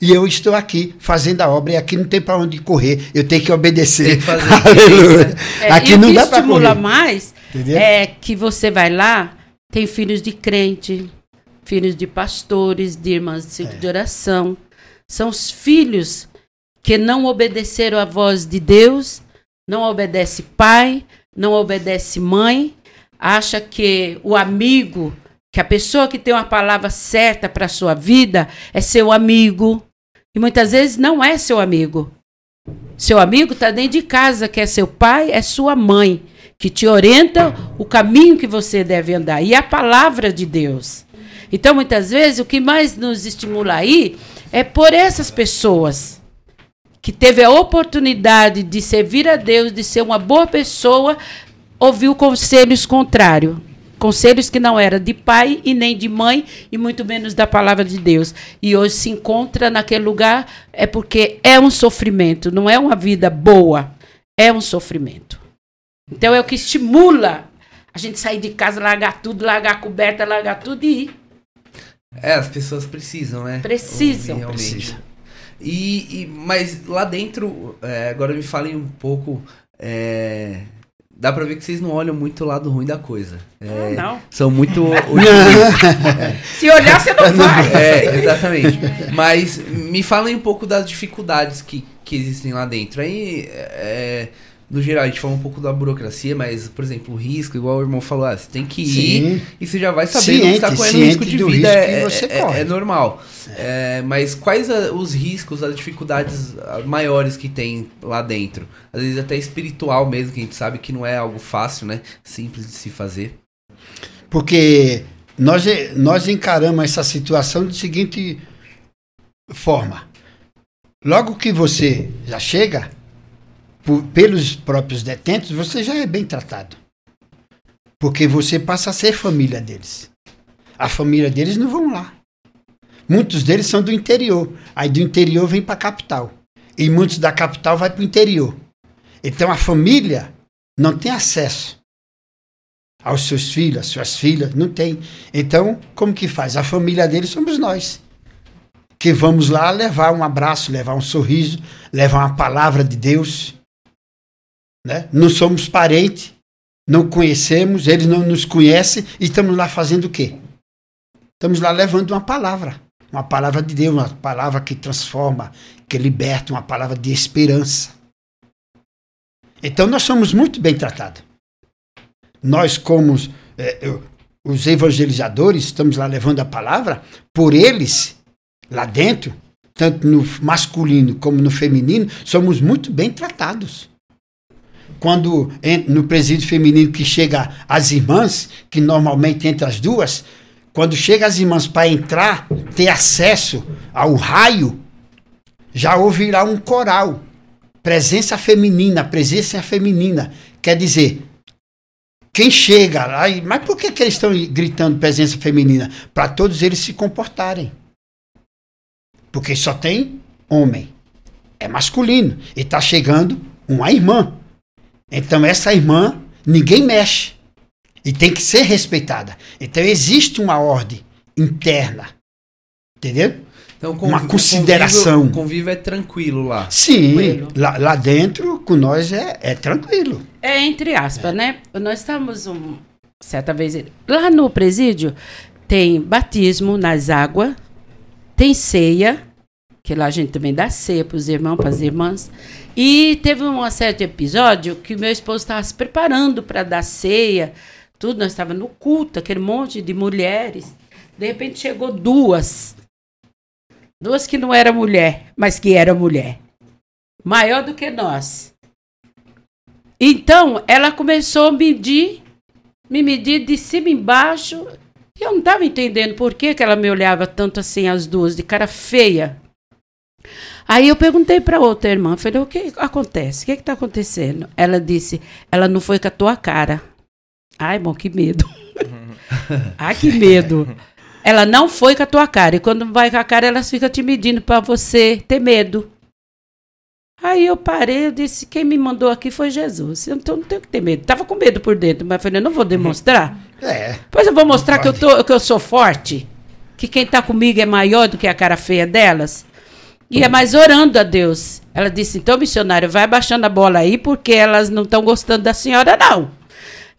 e eu estou aqui fazendo a obra e aqui não tem para onde correr. Eu tenho que obedecer. Que Aleluia. Né? É, aqui não dá para correr. mais Entendeu? é que você vai lá, tem filhos de crente, filhos de pastores, de irmãs de é. de oração. São os filhos que não obedeceram à voz de Deus, não obedece pai, não obedece mãe, acha que o amigo que a pessoa que tem uma palavra certa para a sua vida é seu amigo. E muitas vezes não é seu amigo. Seu amigo está dentro de casa, que é seu pai, é sua mãe, que te orienta o caminho que você deve andar. E a palavra de Deus. Então, muitas vezes, o que mais nos estimula aí é por essas pessoas que teve a oportunidade de servir a Deus, de ser uma boa pessoa, ouviu conselhos contrários. Conselhos que não era de pai e nem de mãe, e muito menos da palavra de Deus. E hoje se encontra naquele lugar, é porque é um sofrimento, não é uma vida boa, é um sofrimento. Então é o que estimula a gente sair de casa, largar tudo, largar a coberta, largar tudo e ir. É, as pessoas precisam, né? Precisam. Realmente. E, e, mas lá dentro, é, agora me falem um pouco. É, dá pra ver que vocês não olham muito o lado ruim da coisa. É, não. São muito. Se olhar, você não vai. É, exatamente. Mas me falem um pouco das dificuldades que, que existem lá dentro. Aí. É, no geral, a gente falou um pouco da burocracia, mas, por exemplo, o risco, igual o irmão falou, ah, você tem que Sim. ir e você já vai sabendo ciente, que está correndo risco de vida. Risco é, é, é, normal. É. mas quais a, os riscos, as dificuldades maiores que tem lá dentro? Às vezes até espiritual mesmo, que a gente sabe que não é algo fácil, né? Simples de se fazer. Porque nós, nós encaramos essa situação de seguinte forma. Logo que você já chega, por, pelos próprios detentos, você já é bem tratado. Porque você passa a ser família deles. A família deles não vão lá. Muitos deles são do interior. Aí do interior vem para a capital. E muitos da capital vai para o interior. Então a família não tem acesso aos seus filhos, às suas filhas, não tem. Então, como que faz? A família deles somos nós. Que vamos lá levar um abraço, levar um sorriso, levar uma palavra de Deus. Né? Não somos parentes, não conhecemos, eles não nos conhecem e estamos lá fazendo o quê? Estamos lá levando uma palavra, uma palavra de Deus, uma palavra que transforma, que liberta, uma palavra de esperança. Então nós somos muito bem tratados. Nós, como é, os evangelizadores, estamos lá levando a palavra, por eles, lá dentro, tanto no masculino como no feminino, somos muito bem tratados quando no presídio feminino que chega as irmãs, que normalmente entre as duas, quando chega as irmãs para entrar, ter acesso ao raio, já ouvirá um coral. Presença feminina, presença feminina. Quer dizer, quem chega lá, mas por que, que eles estão gritando presença feminina? Para todos eles se comportarem. Porque só tem homem. É masculino. E está chegando uma irmã. Então essa irmã, ninguém mexe. E tem que ser respeitada. Então existe uma ordem interna. Entendeu? Então, uma consideração. O convívio, convívio, é tranquilo lá. Sim, lá, lá, dentro com nós é, é tranquilo. É entre aspas, é. né? Nós estamos um, certa vez lá no presídio tem batismo nas águas, tem ceia, que lá a gente também dá ceia para os irmãos, para as irmãs. E teve um certo episódio que meu esposo estava se preparando para dar ceia, tudo, nós estávamos no culto, aquele monte de mulheres. De repente chegou duas. Duas que não era mulher, mas que era mulher. Maior do que nós. Então, ela começou a medir, me medir de cima embaixo. E eu não estava entendendo por que, que ela me olhava tanto assim, as duas, de cara feia. Aí eu perguntei para outra irmã, falei, o que acontece? O que está acontecendo? Ela disse, ela não foi com a tua cara. Ai, bom, que medo. Ai, que medo. Ela não foi com a tua cara. E quando vai com a cara, elas ficam te medindo para você ter medo. Aí eu parei, eu disse, quem me mandou aqui foi Jesus. Então não tenho que ter medo. Tava com medo por dentro, mas falei, não vou demonstrar. É. Pois eu vou mostrar que eu, tô, que eu sou forte. Que quem está comigo é maior do que a cara feia delas. E é mais orando a Deus. Ela disse: então, missionário, vai baixando a bola aí, porque elas não estão gostando da senhora, não.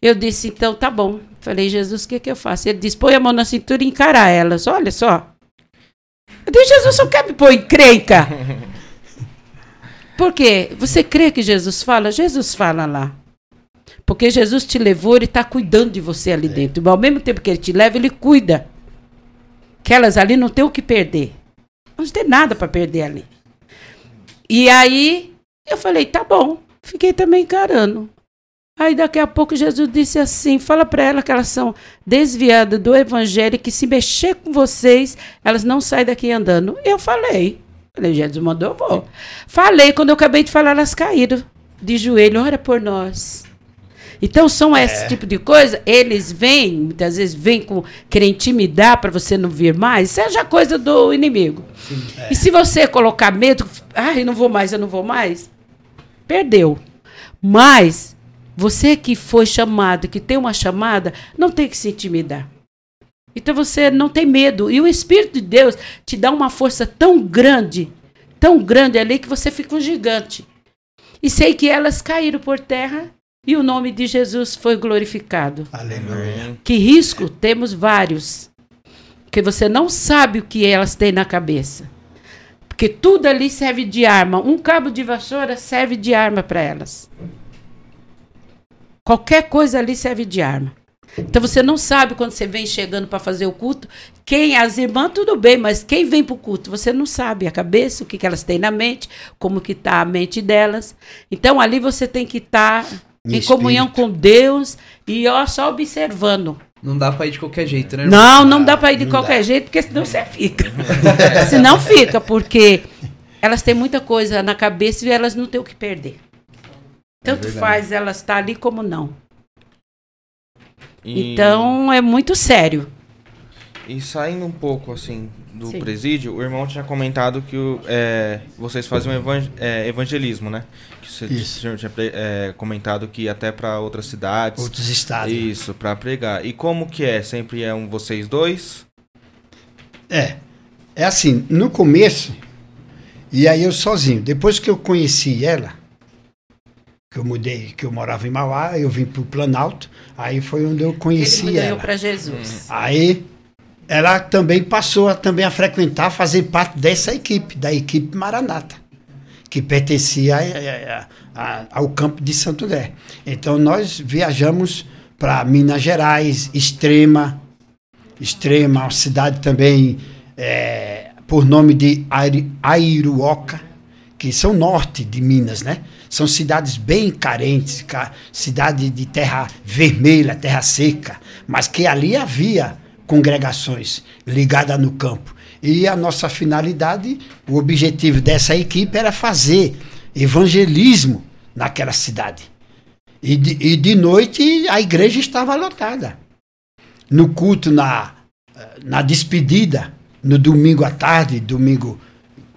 Eu disse: então, tá bom. Falei: Jesus, o que, que eu faço? Ele disse: põe a mão na cintura e encarar elas. Olha só. Eu disse: Jesus, só quer me pôr em crenca. Por quê? Você crê que Jesus fala? Jesus fala lá. Porque Jesus te levou, ele está cuidando de você ali é. dentro. Mas ao mesmo tempo que ele te leva, ele cuida. Aquelas ali não tem o que perder. Não tem nada para perder ali. E aí eu falei, tá bom. Fiquei também encarando. Aí daqui a pouco Jesus disse assim: fala para ela que elas são desviadas do evangelho, que se mexer com vocês, elas não saem daqui andando. Eu falei. Falei, Jesus mandou, eu vou. Falei, quando eu acabei de falar, elas caíram de joelho, ora por nós. Então são é. esse tipo de coisa, eles vêm, muitas vezes vêm com querer intimidar para você não vir mais, seja coisa do inimigo. Sim, é. E se você colocar medo, ai, não vou mais, eu não vou mais, perdeu. Mas você que foi chamado, que tem uma chamada, não tem que se intimidar. Então você não tem medo. E o Espírito de Deus te dá uma força tão grande, tão grande ali, que você fica um gigante. E sei que elas caíram por terra e o nome de Jesus foi glorificado. Aleluia. Que risco? Temos vários. Porque você não sabe o que elas têm na cabeça. Porque tudo ali serve de arma. Um cabo de vassoura serve de arma para elas. Qualquer coisa ali serve de arma. Então você não sabe quando você vem chegando para fazer o culto, quem as irmãs tudo bem, mas quem vem para o culto, você não sabe a cabeça, o que, que elas têm na mente, como que está a mente delas. Então ali você tem que estar tá em, comunhão com Deus e ó, só observando. Não dá para ir de qualquer jeito, né? Não, não dá para ir de qualquer dá. jeito, porque senão você fica. senão fica, porque elas têm muita coisa na cabeça e elas não têm o que perder. Tanto é faz ela estar ali como não. E... Então é muito sério. E saindo um pouco assim do Sim. presídio, o irmão tinha comentado que é, vocês fazem um evang é, evangelismo, né? Que você Isso. tinha é, comentado que até para outras cidades. Outros estados. Isso, para pregar. E como que é? Sempre é um vocês dois? É. É assim, no começo, e aí eu sozinho. Depois que eu conheci ela, que eu mudei, que eu morava em Mauá, eu vim para o Planalto, aí foi onde eu conheci Ele ela. para Jesus. Aí ela também passou a, também a frequentar, fazer parte dessa equipe, da equipe Maranata, que pertencia a, a, ao campo de Santo André. Então nós viajamos para Minas Gerais, Extrema, Extrema, uma cidade também é, por nome de Airuoca, que são norte de Minas, né? São cidades bem carentes, cidade de terra vermelha, terra seca, mas que ali havia congregações ligadas no campo. E a nossa finalidade, o objetivo dessa equipe era fazer evangelismo naquela cidade. E de, e de noite a igreja estava lotada. No culto, na, na despedida, no domingo à tarde, domingo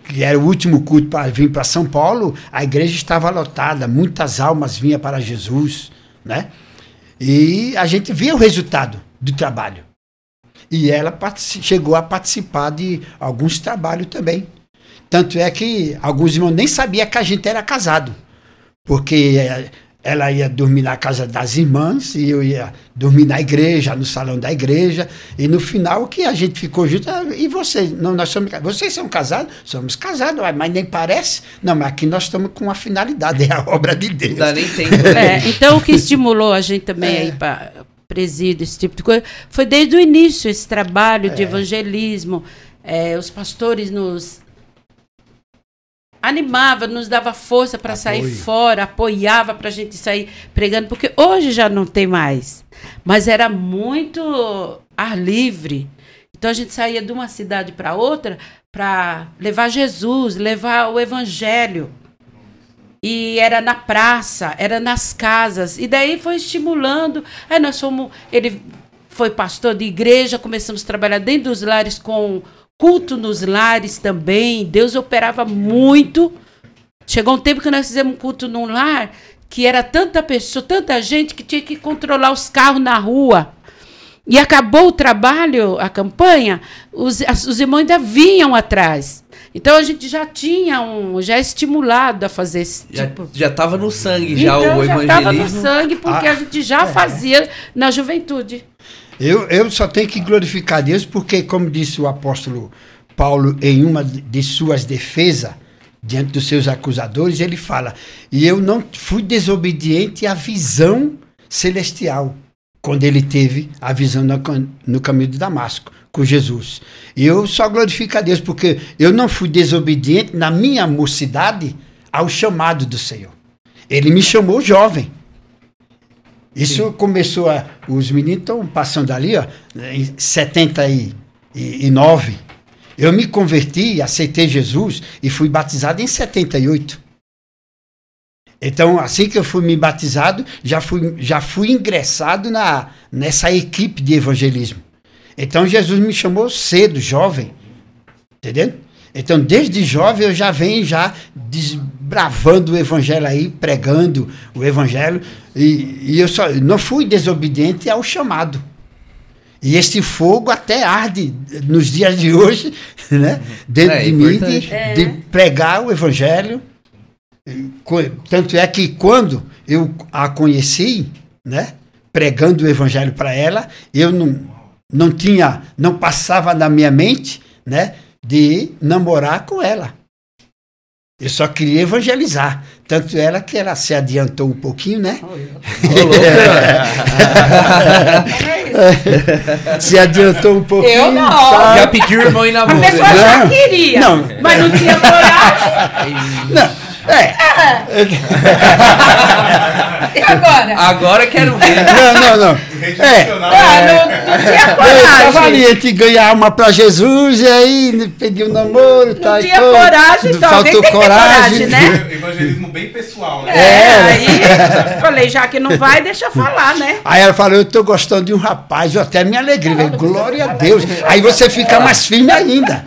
que era o último culto para vir para São Paulo, a igreja estava lotada, muitas almas vinham para Jesus, né? E a gente via o resultado do trabalho. E ela chegou a participar de alguns trabalhos também. Tanto é que alguns irmãos nem sabiam que a gente era casado. Porque eh, ela ia dormir na casa das irmãs e eu ia dormir na igreja, no salão da igreja. E no final que a gente ficou junto, ah, e vocês? Não, nós somos Vocês são casados? Somos casados, mas nem parece. Não, mas aqui nós estamos com uma finalidade, é a obra de Deus. Dá nem tempo. Né? É, então o que estimulou a gente também é. aí para presídio, esse tipo de coisa, foi desde o início esse trabalho é. de evangelismo. É, os pastores nos animava, nos dava força para sair fora, apoiava para a gente sair pregando, porque hoje já não tem mais. Mas era muito ar livre. Então a gente saía de uma cidade para outra para levar Jesus, levar o evangelho. E era na praça, era nas casas. E daí foi estimulando. Aí nós fomos. Ele foi pastor de igreja, começamos a trabalhar dentro dos lares com Culto nos lares também. Deus operava muito. Chegou um tempo que nós fizemos um culto num lar que era tanta pessoa, tanta gente que tinha que controlar os carros na rua. E acabou o trabalho, a campanha, os, os irmãos ainda vinham atrás. Então a gente já tinha um, já estimulado a fazer esse já, tipo. Já estava no sangue já então, o já evangelismo. Já estava no sangue porque ah, a gente já é. fazia na juventude. Eu, eu só tenho que glorificar Deus porque, como disse o apóstolo Paulo em uma de suas defesas, diante dos seus acusadores, ele fala: E eu não fui desobediente à visão celestial quando ele teve a visão no, no caminho de Damasco com Jesus. E eu só glorifico a Deus porque eu não fui desobediente na minha mocidade ao chamado do Senhor. Ele me chamou jovem. Isso Sim. começou a. Os meninos estão passando ali, ó, em 79. Eu me converti, aceitei Jesus e fui batizado em 78. Então, assim que eu fui me batizado, já fui, já fui ingressado na, nessa equipe de evangelismo. Então, Jesus me chamou cedo, jovem. Entendendo? Então, desde jovem eu já venho já desbravando o evangelho aí, pregando o evangelho. E, e eu só não fui desobediente ao chamado. E esse fogo até arde nos dias de hoje, né? Dentro é, de mim, de, de pregar o evangelho tanto é que quando eu a conheci, né, pregando o evangelho para ela, eu não, não tinha, não passava na minha mente, né, de namorar com ela. Eu só queria evangelizar. Tanto ela que ela se adiantou um pouquinho, né? se adiantou um pouquinho. Eu não. Tá? Já pediu irmão em namoro. A pessoa já queria. Não. Mas não tinha coragem. Não. É. e agora? Agora quero ver. Não, não, não. É. Ah, não, não tinha coragem. Eu tava ali entre ganhar uma pra Jesus e aí pediu um namoro. Não tá, tinha coragem, então. Faltou coragem. coragem, né? Evangelismo bem pessoal, né? É, é, aí falei, já que não vai, deixa eu falar, né? Aí ela falou, eu tô gostando de um rapaz, eu até me alegrei. Glória a Deus. Aí você fica mais firme ainda.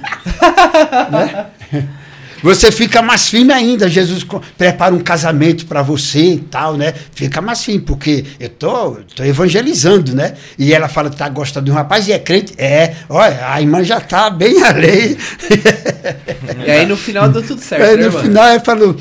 né? Você fica mais firme ainda. Jesus prepara um casamento para você e tal, né? Fica mais firme, porque eu tô, tô evangelizando, né? E ela fala que tá gostando de um rapaz e é crente. É, olha, a irmã já tá bem alheia. E aí no final deu tudo certo. Aí né, no mano? final ela falou.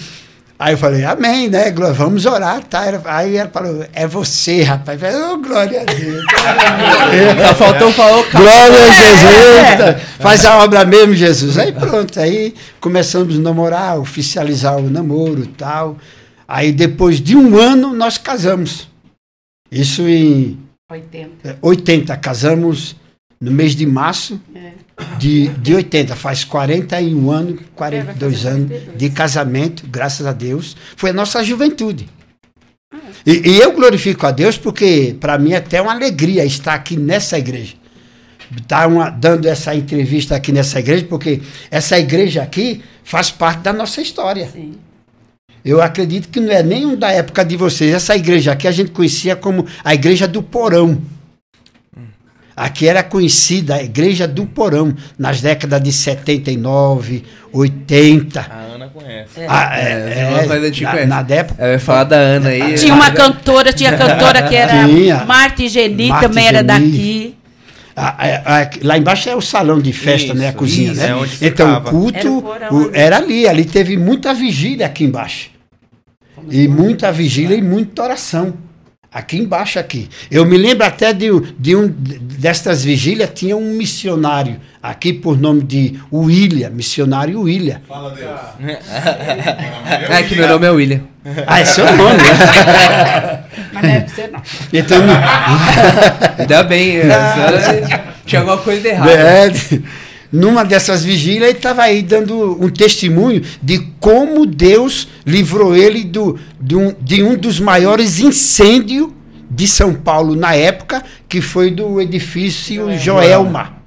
Aí eu falei, amém, né? Vamos orar, tá? Aí ela falou, é você, rapaz. Eu falei, oh, glória a Deus. Só faltou falar Glória a Jesus. É. Faz a obra mesmo, Jesus. Aí pronto, aí começamos a namorar, oficializar o namoro e tal. Aí depois de um ano nós casamos. Isso em 80. 80. Casamos no mês de março. É de, de 80, faz 41 anos, 42 é, anos de casamento, graças a Deus. Foi a nossa juventude. E, e eu glorifico a Deus porque, para mim, é até uma alegria estar aqui nessa igreja. Estar tá dando essa entrevista aqui nessa igreja, porque essa igreja aqui faz parte da nossa história. Sim. Eu acredito que não é nenhum da época de vocês. Essa igreja aqui a gente conhecia como a igreja do porão. Aqui era conhecida a Igreja do Porão, nas décadas de 79, 80. A Ana conhece. Ah, é, é, é, na, na época. Eu ia falar da Ana aí. Tinha uma cantora, tinha cantora que era tinha, Marta Geni, Marta também era daqui. lá embaixo é o salão de festa, isso, né? A cozinha, isso, né? É então ficava. o culto era, o, era, ali, ali teve muita vigília aqui embaixo. E muita vigília e muita oração. Aqui embaixo, aqui. Eu me lembro até de, de um destas vigílias, tinha um missionário aqui por nome de William, missionário William. Fala Deus. é que meu nome é William. Ah, é seu nome, né? Mas deve ser não. Então, Ainda bem, é, tinha alguma coisa errada. É, numa dessas vigílias, ele estava aí dando um testemunho de como Deus livrou ele do, de, um, de um dos maiores incêndios de São Paulo na época, que foi do edifício é, Joelma.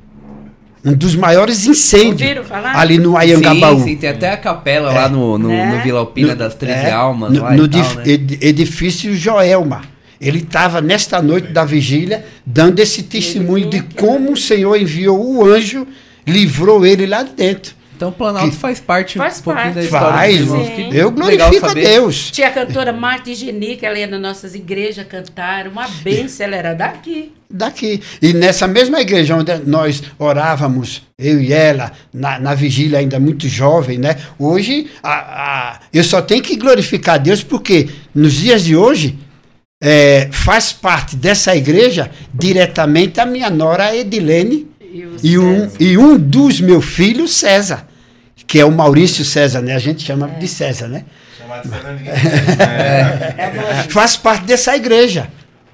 Um dos maiores incêndios ali no Ayangabaú. Sim, sim, tem até a capela é, lá no, no, é. no Vila Alpina no, das Treze é, Almas. No, no tal, né? edifício Joelma. Ele estava nesta noite da vigília dando esse testemunho de como o Senhor enviou o anjo livrou ele lá dentro. Então o Planalto que faz parte faz um pouquinho parte. da história faz, irmãos. Eu glorifico a Deus. Tinha a cantora Marta Geni, que ela ia nas nossas igrejas cantar. Uma benção, ela era daqui. Daqui. E nessa mesma igreja onde nós orávamos, eu e ela, na, na vigília ainda muito jovem, né? Hoje, a, a, eu só tenho que glorificar a Deus porque nos dias de hoje, é, faz parte dessa igreja diretamente a minha nora Edilene e, um, e um dos meus filhos, César, que é o Maurício César, né? A gente chama é. de César, né? Chamar de César ninguém. É. Faz parte dessa igreja.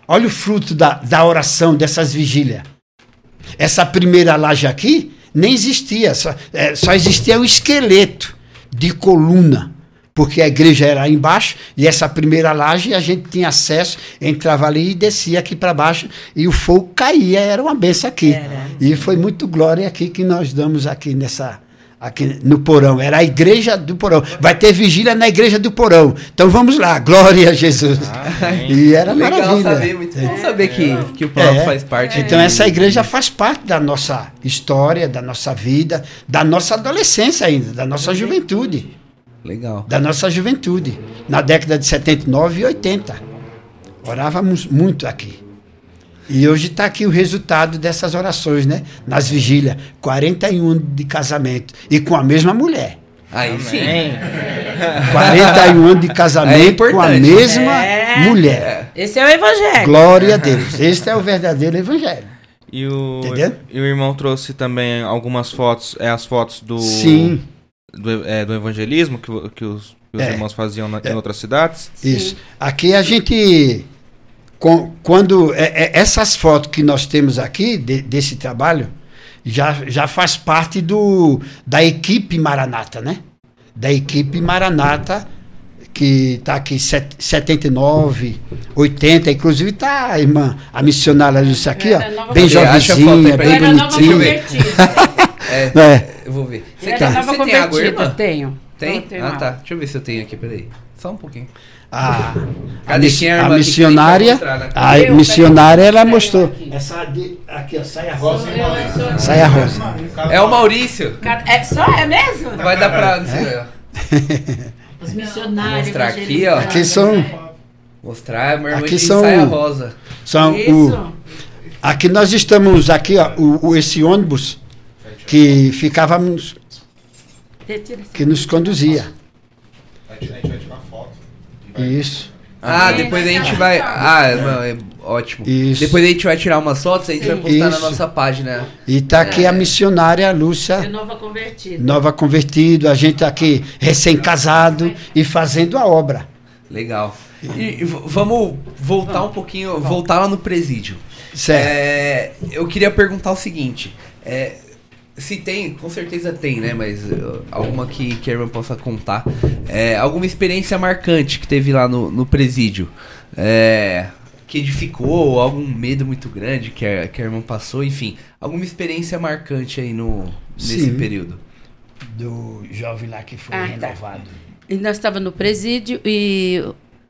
olha o fruto da, da oração dessas vigílias. Essa primeira laje aqui nem existia, só, é, só existia o esqueleto de coluna porque a igreja era embaixo e essa primeira laje a gente tinha acesso, entrava ali e descia aqui para baixo e o fogo caía, era uma benção aqui. Era. E foi muito glória aqui que nós damos aqui nessa aqui no porão, era a igreja do porão. Vai ter vigília na igreja do porão. Então vamos lá, glória a Jesus. Ah, e era Legal maravilha. Saber, muito bom saber que, que o porão é, faz parte. Então essa igreja faz parte da nossa história, da nossa vida, da nossa adolescência ainda, da nossa juventude. Legal. Da nossa juventude, na década de 79 e 80. Orávamos muito aqui. E hoje está aqui o resultado dessas orações, né? Nas vigílias. 41 anos de casamento. E com a mesma mulher. Aí sim. 41 anos de casamento é com a mesma é. mulher. Esse é o evangelho. Glória a Deus. Esse é o verdadeiro evangelho. E o, Entendeu? e o irmão trouxe também algumas fotos, é as fotos do. Sim do, é, do evangelismo que, que os, que os é, irmãos faziam na, é, em outras cidades? Isso. Sim. Aqui a gente. Com, quando é, é, essas fotos que nós temos aqui de, desse trabalho já, já faz parte do, da equipe Maranata, né? Da equipe Maranata que está aqui 79, 80, inclusive está a irmã, a missionária Lúcia aqui, ó, bem jovenzinha, bem bonitinha. É, é. Eu vou ver. Você, tá. você tem água, irmã? Tenho. Tem? Tenho ah, tá. Deixa eu ver se eu tenho aqui, peraí. Só um pouquinho. Ah, a, a, a missionária, mostrar, né? a eu, missionária, ela mostrou. Essa de, aqui, ó, saia rosa. Saia rosa. É o Maurício. É só, é mesmo? Vai dar pra. É? Os missionários. Mostrar aqui, ó. Aqui são. Mostrar, meu irmão aqui são, saia rosa. São Isso. o. Aqui nós estamos, aqui, ó, o, o esse ônibus que ficávamos que nos conduzia. A gente, vai tirar foto. Isso. Ah, depois a gente vai. Ah, não, é ótimo. Isso. Depois a gente vai tirar umas fotos e a gente Sim. vai postar Isso. na nossa página. E tá aqui é. a missionária Lúcia. De nova convertida. Nova convertido, a gente tá aqui recém-casado e fazendo a obra. Legal. E, e vamos voltar um pouquinho, voltar lá no presídio. Certo. É, eu queria perguntar o seguinte. É, se tem, com certeza tem, né? Mas uh, alguma que, irmã possa contar. É, alguma experiência marcante que teve lá no, no presídio. É, que edificou, algum medo muito grande que a, irmã passou, enfim. Alguma experiência marcante aí no, nesse Sim. período. Do jovem lá que foi ah, renovado. Tá. E nós estávamos no presídio e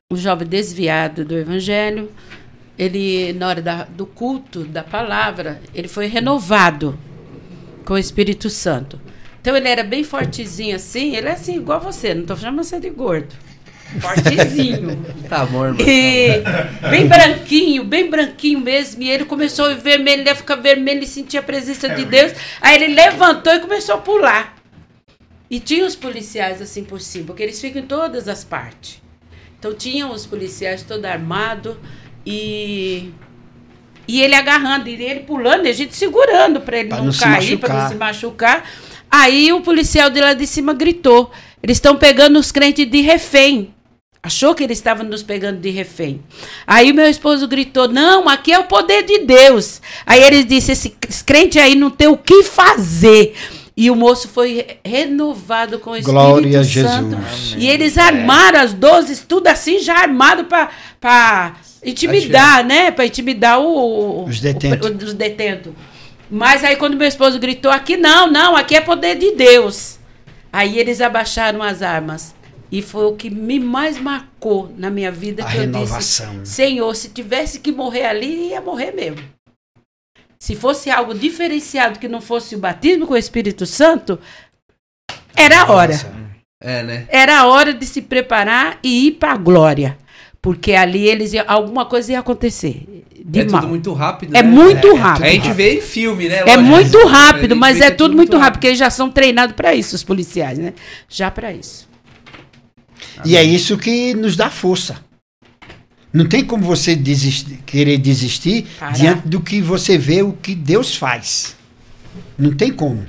o jovem desviado do evangelho, ele, na hora da, do culto, da palavra, ele foi renovado com o Espírito Santo. Então ele era bem fortezinho assim, ele é assim, igual você, não estou chamando você de gordo. Fortezinho. tá bom, irmão. E bem branquinho, bem branquinho mesmo. E ele começou a vermelho, ele ia ficar vermelho e sentia a presença de Deus. Aí ele levantou e começou a pular. E tinha os policiais assim por cima, porque eles ficam em todas as partes. Então tinham os policiais todo armado e e ele agarrando, e ele pulando, e a gente segurando para ele pra não, não cair, para não se machucar. Aí o policial de lá de cima gritou: eles estão pegando os crentes de refém. Achou que eles estavam nos pegando de refém. Aí meu esposo gritou: Não, aqui é o poder de Deus. Aí eles disse: Esse crente aí não tem o que fazer. E o moço foi renovado com o Espírito Glória Santo. A Jesus. E eles armaram as dozes, tudo assim, já armado para Intimidar, né? Para intimidar o, os detentos. O, os detentos. Mas aí quando meu esposo gritou aqui, não, não, aqui é poder de Deus. Aí eles abaixaram as armas. E foi o que me mais marcou na minha vida. A que renovação. eu disse, Senhor, se tivesse que morrer ali, ia morrer mesmo. Se fosse algo diferenciado que não fosse o batismo com o Espírito Santo, era a hora. É, né? Era a hora de se preparar e ir para a glória. Porque ali eles alguma coisa ia acontecer. De é mal. tudo muito rápido. É né? muito é, rápido. A gente vê em filme, né? É muito rápido, mas é tudo muito rápido, rápido, porque eles já são treinados para isso, os policiais, né? Já para isso. E é isso que nos dá força. Não tem como você desistir, querer desistir Parar. diante do que você vê o que Deus faz. Não tem como.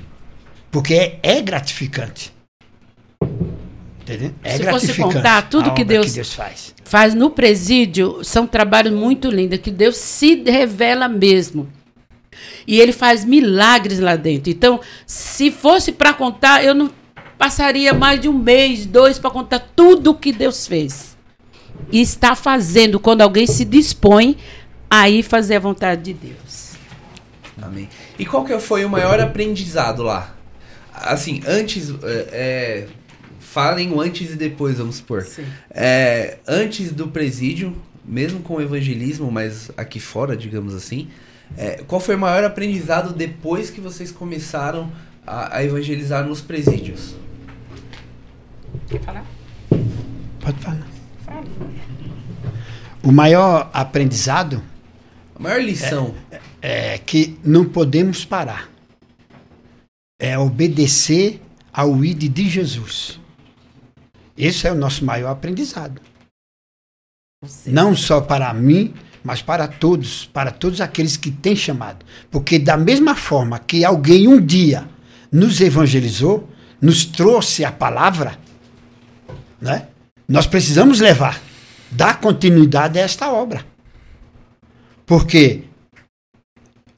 Porque é, é gratificante. É Se fosse contar tudo que Deus, que Deus, faz. faz no presídio, são trabalhos muito lindos, que Deus se revela mesmo. E ele faz milagres lá dentro. Então, se fosse para contar, eu não passaria mais de um mês, dois, para contar tudo o que Deus fez. E está fazendo quando alguém se dispõe a ir fazer a vontade de Deus. Amém. E qual que foi o maior aprendizado lá? Assim, antes, é, é falem o antes e depois, vamos supor. É, antes do presídio, mesmo com o evangelismo, mas aqui fora, digamos assim, é, qual foi o maior aprendizado depois que vocês começaram a, a evangelizar nos presídios? Quer falar? Pode falar. O maior aprendizado. A maior lição. É, é que não podemos parar. É obedecer ao ID de Jesus. Esse é o nosso maior aprendizado. Não só para mim, mas para todos, para todos aqueles que têm chamado. Porque da mesma forma que alguém um dia nos evangelizou, nos trouxe a palavra, né? Nós precisamos levar, dar continuidade a esta obra. Porque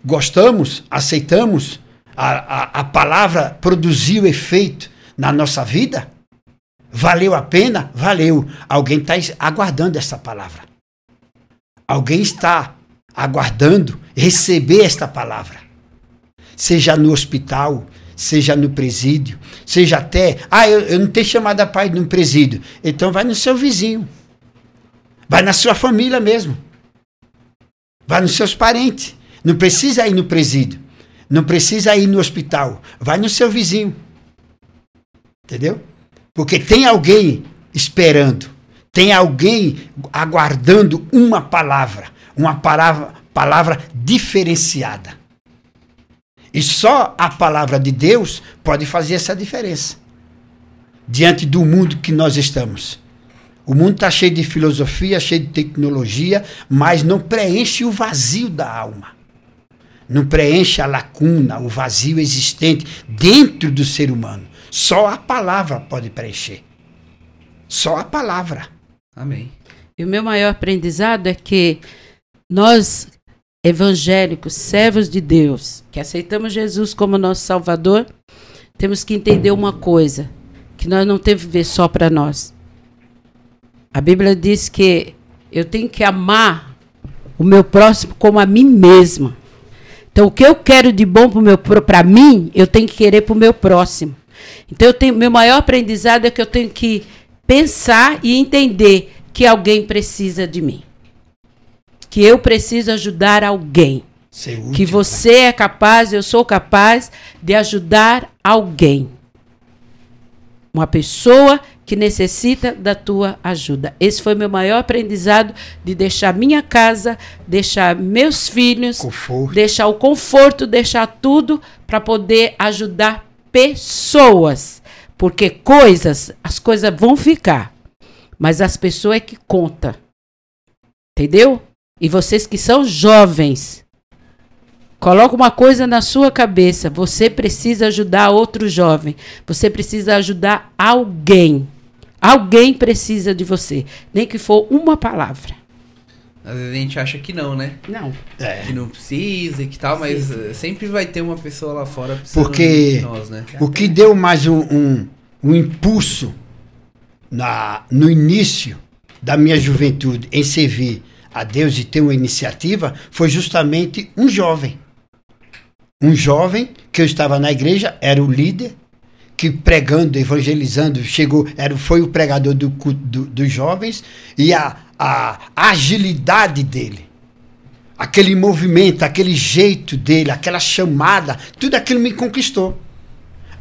gostamos, aceitamos, a, a, a palavra produziu efeito na nossa vida, Valeu a pena? Valeu. Alguém está aguardando essa palavra. Alguém está aguardando receber esta palavra. Seja no hospital, seja no presídio, seja até. Ah, eu, eu não tenho chamado a pai no presídio. Então vai no seu vizinho. Vai na sua família mesmo. Vai nos seus parentes. Não precisa ir no presídio. Não precisa ir no hospital. Vai no seu vizinho. Entendeu? Porque tem alguém esperando, tem alguém aguardando uma palavra, uma palavra, palavra diferenciada. E só a palavra de Deus pode fazer essa diferença diante do mundo que nós estamos. O mundo está cheio de filosofia, cheio de tecnologia, mas não preenche o vazio da alma. Não preenche a lacuna, o vazio existente dentro do ser humano. Só a palavra pode preencher. Só a palavra. Amém. E o meu maior aprendizado é que nós, evangélicos, servos de Deus, que aceitamos Jesus como nosso Salvador, temos que entender uma coisa: que nós não temos que viver só para nós. A Bíblia diz que eu tenho que amar o meu próximo como a mim mesma. Então, o que eu quero de bom para mim, eu tenho que querer para o meu próximo. Então, eu tenho, meu maior aprendizado é que eu tenho que pensar e entender que alguém precisa de mim. Que eu preciso ajudar alguém. Útil, que você né? é capaz, eu sou capaz de ajudar alguém. Uma pessoa que necessita da tua ajuda. Esse foi meu maior aprendizado de deixar minha casa, deixar meus filhos, conforto. deixar o conforto, deixar tudo para poder ajudar pessoas. Porque coisas, as coisas vão ficar. Mas as pessoas é que conta. Entendeu? E vocês que são jovens, coloca uma coisa na sua cabeça. Você precisa ajudar outro jovem. Você precisa ajudar alguém. Alguém precisa de você. Nem que for uma palavra. Às vezes a gente acha que não, né? Não. É. Que não precisa e que tal, mas sim. Eh, sempre vai ter uma pessoa lá fora precisando Porque de nós, né? O que deu mais um, um, um, impulso na, no início da minha juventude em servir a Deus e ter uma iniciativa foi justamente um jovem. Um jovem que eu estava na igreja, era o líder, que pregando, evangelizando, chegou, era, foi o pregador do, do, dos jovens, e a, a agilidade dele, aquele movimento, aquele jeito dele, aquela chamada, tudo aquilo me conquistou.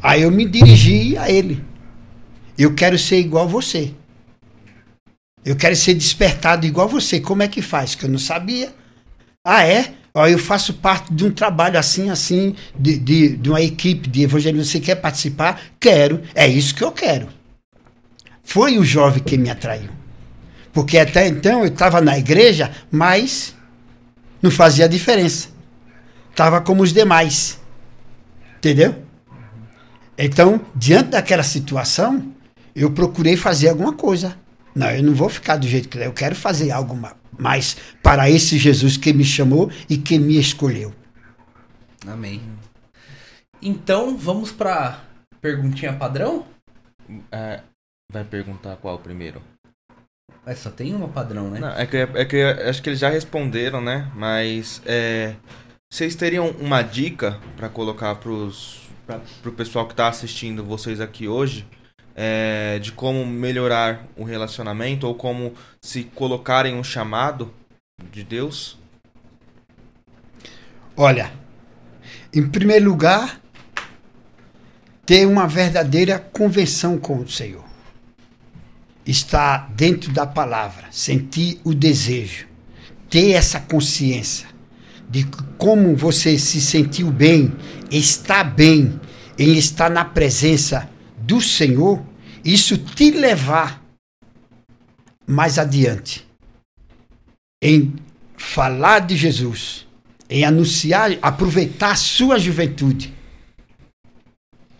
Aí eu me dirigi a ele. Eu quero ser igual a você. Eu quero ser despertado igual você. Como é que faz? Que eu não sabia. Ah, é? Ó, eu faço parte de um trabalho assim, assim, de, de, de uma equipe de evangelismo. Você quer participar? Quero. É isso que eu quero. Foi o jovem que me atraiu. Porque até então eu estava na igreja, mas não fazia diferença. Estava como os demais. Entendeu? Então, diante daquela situação, eu procurei fazer alguma coisa. Não, eu não vou ficar do jeito que eu quero fazer algo mais para esse Jesus que me chamou e que me escolheu. Amém. Então, vamos para perguntinha padrão? É, vai perguntar qual primeiro? É, só tem uma padrão, né? Não, é que, é que acho que eles já responderam, né? Mas é, vocês teriam uma dica para colocar pra, pro pessoal que está assistindo vocês aqui hoje é, de como melhorar o relacionamento ou como se colocarem um chamado de Deus? Olha, em primeiro lugar, ter uma verdadeira convenção com o Senhor. Estar dentro da palavra, sentir o desejo, ter essa consciência de como você se sentiu bem, está bem em estar na presença do Senhor, isso te levar mais adiante em falar de Jesus, em anunciar, aproveitar a sua juventude.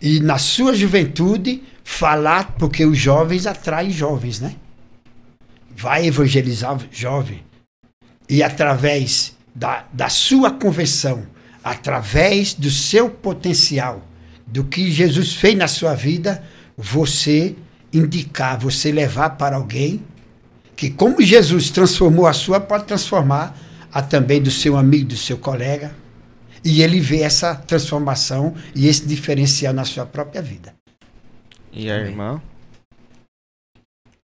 E na sua juventude, falar, porque os jovens atraem jovens, né? Vai evangelizar jovem. E através da, da sua conversão, através do seu potencial, do que Jesus fez na sua vida, você indicar, você levar para alguém que, como Jesus transformou a sua, pode transformar a também do seu amigo, do seu colega, e ele vê essa transformação e esse diferencial na sua própria vida. E a irmã?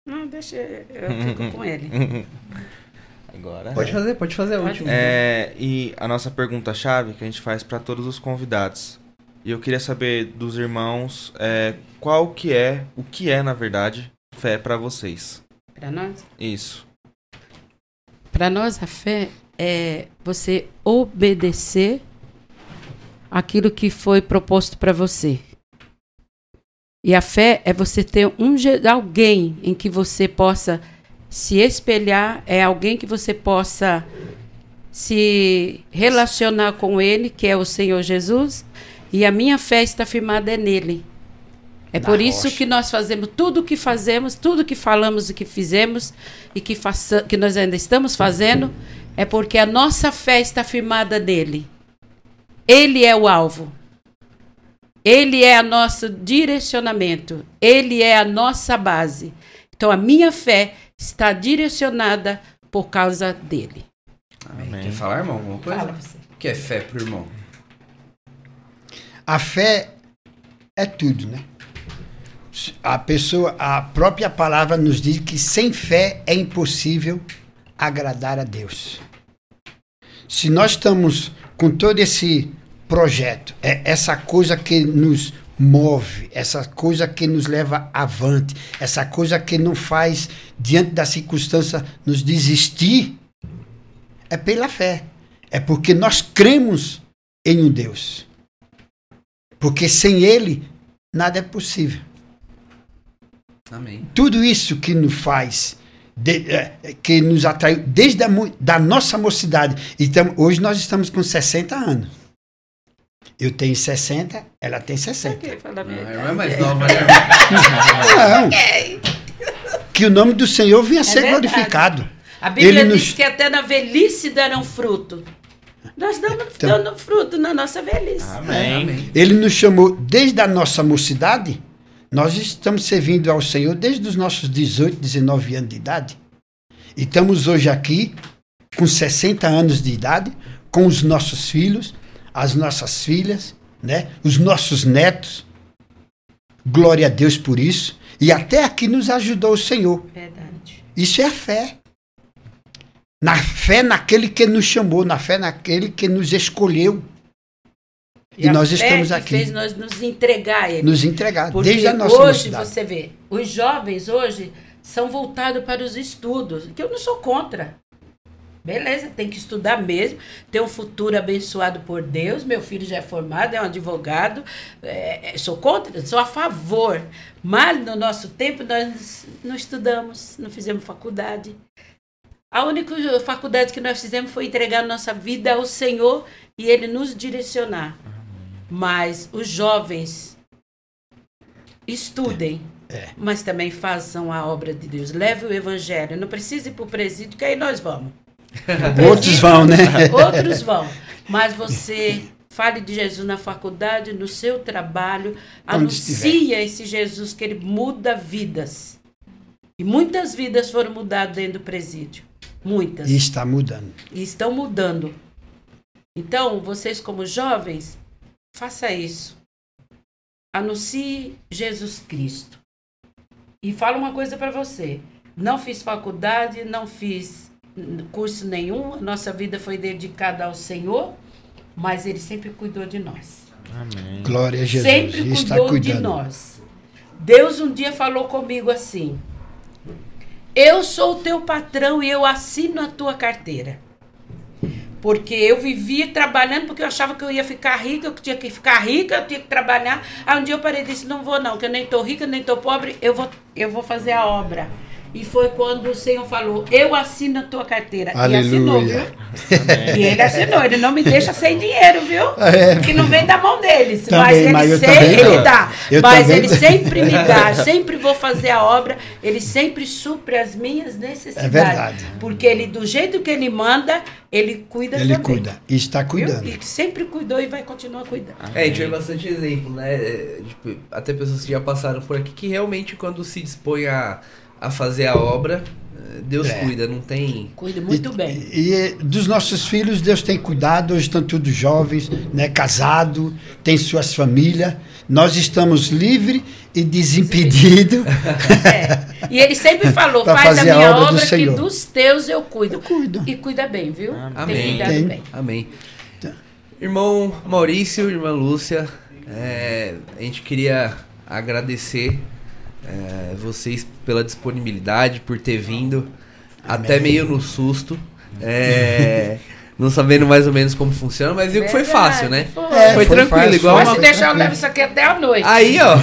Não, deixa eu fico com ele. Agora. Pode fazer, pode fazer a última. É, e a nossa pergunta-chave que a gente faz para todos os convidados. E eu queria saber dos irmãos é, qual que é, o que é, na verdade, fé para vocês. Para nós? Isso. Para nós, a fé é você obedecer aquilo que foi proposto para você. E a fé é você ter um alguém em que você possa se espelhar, é alguém que você possa se relacionar com ele, que é o Senhor Jesus, e a minha fé está firmada nele. É Na por rocha. isso que nós fazemos tudo o que fazemos, tudo que falamos e que fizemos e que, faça, que nós ainda estamos fazendo, é porque a nossa fé está firmada nele. Ele é o alvo. Ele é o nosso direcionamento. Ele é a nossa base. Então a minha fé está direcionada por causa dele. Amém. Quer falar, irmão, alguma coisa? Fala você. O que é fé pro irmão? A fé é tudo, né? A pessoa, a própria palavra nos diz que sem fé é impossível agradar a Deus. Se nós estamos com todo esse projeto, é essa coisa que nos move, essa coisa que nos leva avante, essa coisa que não faz, diante da circunstância, nos desistir, é pela fé. É porque nós cremos em um Deus. Porque sem Ele, nada é possível. Amém. Tudo isso que nos faz, de, é, que nos atraiu desde a da nossa mocidade. Então, hoje nós estamos com 60 anos. Eu tenho 60, ela tem 60. Okay, não, ela é mais nova, né? Não. Que o nome do Senhor venha é ser verdade. glorificado. A Bíblia Ele diz nos... que até na velhice darão fruto. Nós estamos então, dando fruto na nossa velhice. Amém. Ele nos chamou desde a nossa mocidade. Nós estamos servindo ao Senhor desde os nossos 18, 19 anos de idade. E estamos hoje aqui com 60 anos de idade, com os nossos filhos, as nossas filhas, né? os nossos netos. Glória a Deus por isso. E até aqui nos ajudou o Senhor. Verdade. Isso é a fé na fé naquele que nos chamou, na fé naquele que nos escolheu. E, e nós estamos aqui. fez nós nos entregar a ele. Nos entregar, Porque desde a nossa hoje mocidade. você vê, os jovens hoje são voltados para os estudos, que eu não sou contra. Beleza, tem que estudar mesmo, ter um futuro abençoado por Deus. Meu filho já é formado, é um advogado. É, é sou contra, sou a favor. Mas no nosso tempo nós não estudamos, não fizemos faculdade. A única faculdade que nós fizemos foi entregar nossa vida ao Senhor e Ele nos direcionar. Mas os jovens estudem, É. Mas também façam a obra de Deus. Leve o evangelho. Não precisa ir para o presídio, que aí nós vamos. Outros vão, né? Outros vão. Mas você fale de Jesus na faculdade, no seu trabalho. Anuncia esse Jesus que ele muda vidas. E muitas vidas foram mudadas dentro do presídio. Muitas. E está mudando. E estão mudando. Então, vocês como jovens, faça isso. Anuncie Jesus Cristo. E falo uma coisa para você. Não fiz faculdade, não fiz curso nenhum. Nossa vida foi dedicada ao Senhor, mas Ele sempre cuidou de nós. Amém. Glória a Jesus. Sempre cuidou está cuidando. de nós. Deus um dia falou comigo assim: Eu sou o teu patrão e eu assino a tua carteira. Porque eu vivia trabalhando porque eu achava que eu ia ficar rica, eu tinha que ficar rica, eu tinha que trabalhar. Aí um dia eu parei e disse, não vou não, que eu nem estou rica, nem estou pobre, eu vou, eu vou fazer a obra. E foi quando o Senhor falou: Eu assino a tua carteira. Aleluia. E assinou, viu? e ele assinou. Ele não me deixa sem dinheiro, viu? É. Que não vem da mão deles. Também, mas ele sempre ele dá. Eu mas ele sempre me dá. Sempre vou fazer a obra. Ele sempre supre as minhas necessidades. É verdade. Porque ele, do jeito que ele manda, ele cuida ele também. Ele cuida. E está cuidando. Viu? E sempre cuidou e vai continuar cuidando. É, a gente vê bastante exemplo, né? É, tipo, até pessoas que já passaram por aqui que realmente, quando se dispõe a a fazer a obra, Deus é. cuida, não tem. Cuida muito e, bem. E, dos nossos filhos, Deus tem cuidado, hoje estão todos jovens, né, casados, têm suas famílias. Nós estamos livres e desimpedidos. É. E ele sempre falou: faz a minha a obra, obra do que dos teus eu cuido. Eu cuido. E cuida bem, viu? Amém. Tem bem. Amém. Irmão Maurício, irmã Lúcia, é, a gente queria agradecer é, vocês pela disponibilidade, por ter vindo, Amém. até meio no susto. É, não sabendo mais ou menos como funciona, mas viu que foi fácil, né? Foi, é, foi, foi tranquilo, fácil, igual. Mas se deixar, eu levo isso aqui até a noite. Aí, ó,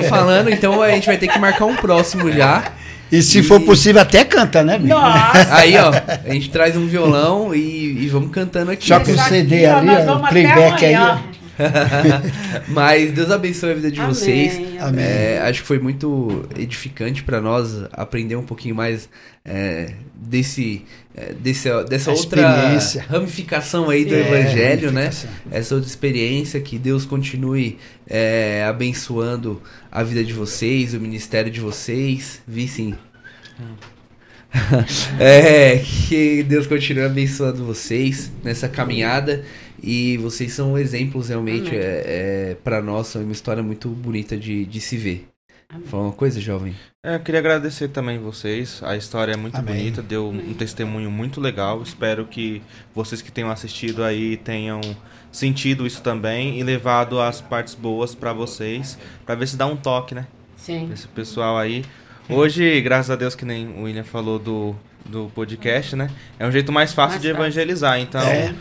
tô falando, então a gente vai ter que marcar um próximo já. E se e... for possível, até canta, né, amigo? Nossa! Aí, ó, a gente traz um violão e, e vamos cantando aqui. Só com o CD aqui, ali, ó, o playback aí. Mas Deus abençoe a vida de amém, vocês. Amém. É, acho que foi muito edificante para nós aprender um pouquinho mais é, desse, é, desse, dessa a outra ramificação aí do é, Evangelho, né? Essa outra experiência que Deus continue é, abençoando a vida de vocês, o ministério de vocês. Vi sim. é, que Deus continue abençoando vocês nessa caminhada e vocês são exemplos realmente é, é para nós, é uma história muito bonita de, de se ver. Amém. Fala uma coisa, jovem. É, eu queria agradecer também vocês. A história é muito Amém. bonita, deu um testemunho muito legal. Espero que vocês que tenham assistido aí tenham sentido isso também e levado as partes boas para vocês, para ver se dá um toque, né? Sim. Esse pessoal aí. Hoje, graças a Deus que nem o William falou do, do podcast, né? É um jeito mais fácil mais de evangelizar. Então, é.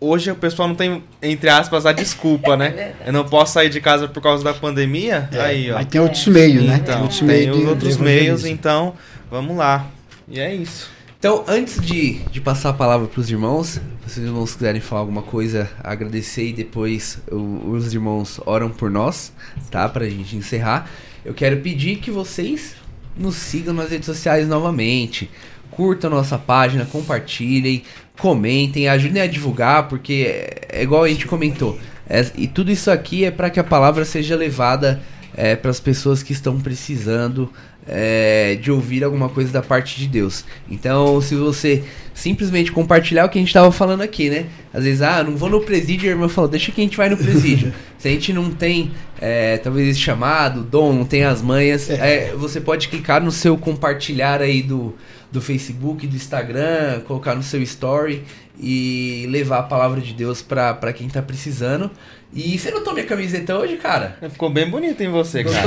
Hoje o pessoal não tem, entre aspas, a desculpa, né? É eu não posso sair de casa por causa da pandemia. É, aí, ó. Mas tem outros meios, né? Então, tem, outros, tem os outros meios, então vamos lá. E é isso. Então, antes de, de passar a palavra para os irmãos, se os irmãos quiserem falar alguma coisa, agradecer e depois o, os irmãos oram por nós, tá? Para a gente encerrar. Eu quero pedir que vocês nos sigam nas redes sociais novamente. Curtam nossa página, compartilhem, comentem, ajudem a divulgar, porque é, é igual a gente comentou. É, e tudo isso aqui é para que a palavra seja levada é, para as pessoas que estão precisando é, de ouvir alguma coisa da parte de Deus. Então, se você simplesmente compartilhar o que a gente estava falando aqui, né? Às vezes, ah, não vou no presídio, a irmã falou, deixa que a gente vai no presídio. se a gente não tem, é, talvez esse chamado, dom, não tem as manhas, é, você pode clicar no seu compartilhar aí do, do Facebook, do Instagram, colocar no seu story e levar a palavra de Deus para quem tá precisando. E você notou minha camiseta hoje, cara? Ficou bem bonita em você, cara.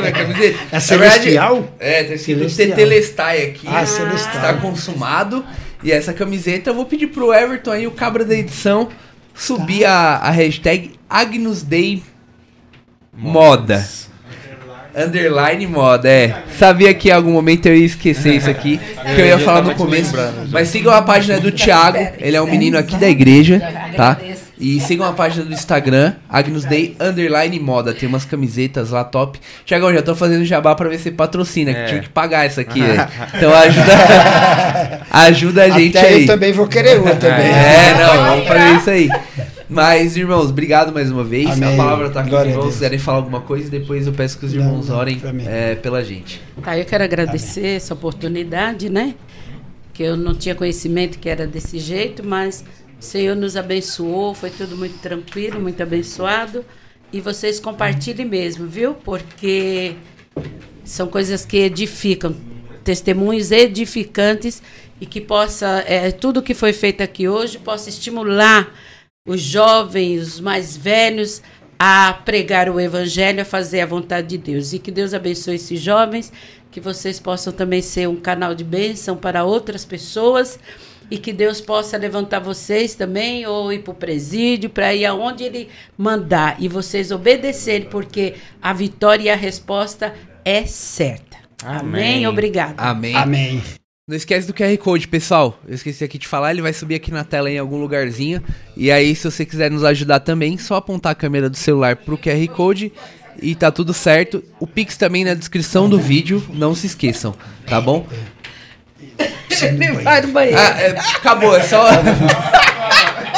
minha camiseta? É celestial? é, tem escrito Tetelestai aqui. Ah, celestial. Está consumado. E essa camiseta eu vou pedir pro Everton aí, o cabra da edição, subir tá. a, a hashtag Agnus Dei Moda. Underline moda, é. Sabia que em algum momento eu ia esquecer isso aqui, que eu ia falar no começo. Mas sigam a página do Thiago, ele é um menino aqui da igreja, tá? E sigam a página do Instagram, Agnus Day Underline Moda. Tem umas camisetas lá top. Tiagão, já tô fazendo jabá pra ver se patrocina, é. que tinha que pagar essa aqui, Então ajuda, ajuda a gente Até aí. Eu também vou querer uma também. É, não, vamos fazer isso aí. Mas, irmãos, obrigado mais uma vez. Amém. A palavra tá aqui Glória irmãos. Se quiserem falar alguma coisa, depois eu peço que os irmãos não, não, orem é, pela gente. Tá, eu quero agradecer Amém. essa oportunidade, né? Que eu não tinha conhecimento que era desse jeito, mas o Senhor nos abençoou, foi tudo muito tranquilo, muito abençoado. E vocês compartilhem mesmo, viu? Porque são coisas que edificam, testemunhos edificantes e que possa, é, tudo que foi feito aqui hoje, possa estimular os jovens, os mais velhos, a pregar o evangelho, a fazer a vontade de Deus. E que Deus abençoe esses jovens, que vocês possam também ser um canal de bênção para outras pessoas e que Deus possa levantar vocês também, ou ir para o presídio, para ir aonde Ele mandar, e vocês obedecerem, porque a vitória e a resposta é certa. Amém. Amém. Obrigado. Amém. Amém. Não esquece do QR Code, pessoal. Eu esqueci aqui de falar, ele vai subir aqui na tela em algum lugarzinho. E aí, se você quiser nos ajudar também, só apontar a câmera do celular pro QR Code e tá tudo certo. O Pix também na descrição do vídeo, não se esqueçam, tá bom? Ele vai no banheiro. Ah, é, acabou, é só.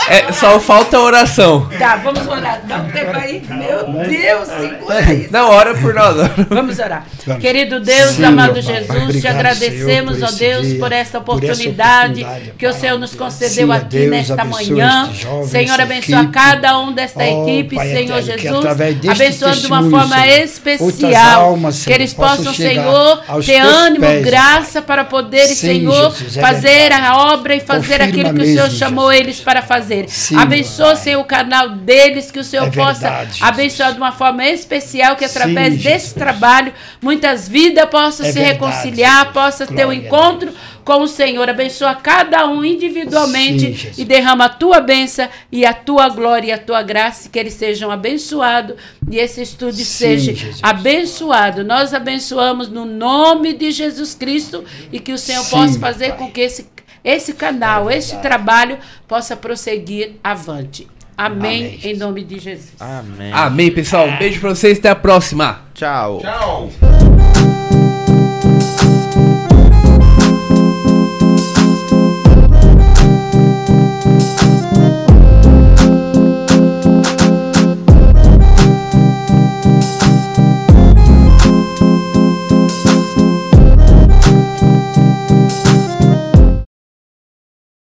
É, só falta oração. Tá, vamos orar. Dá um tempo aí. Meu Deus, segura isso. Não, ora por nós. Vamos orar. Querido Deus, Sim, amado Jesus, Obrigado, te agradecemos, Senhor, ó Deus, dia, por esta oportunidade, por oportunidade que o Senhor nos concedeu Sim, aqui Deus, nesta manhã. Senhor, abençoa equipe. cada um desta oh, equipe, Pai Senhor eterno, Jesus. Abençoando de uma forma especial. Almas, Senhor, que eles possam, Senhor, ter ânimo, pés, graça para poderem, Senhor, Jesus, é fazer a obra e fazer Confirma aquilo que o Senhor chamou eles para fazer fazer. Sim, Abençoe, Senhor, o canal deles, que o Senhor é possa verdade, abençoar de uma forma especial, que através Sim, desse trabalho muitas vidas possam é se verdade, reconciliar, Jesus. possa Glória ter um encontro com o Senhor. Abençoa cada um individualmente Sim, e derrama a tua bênção e a tua glória e a tua graça, que eles sejam abençoados e esse estudo Sim, seja Jesus. abençoado. Nós abençoamos no nome de Jesus Cristo e que o Senhor Sim, possa fazer com que esse esse canal, é este trabalho possa prosseguir avante. Amém, Amém, em nome de Jesus. Amém. Amém, pessoal. Um é. beijo pra vocês. Até a próxima. Tchau. Tchau.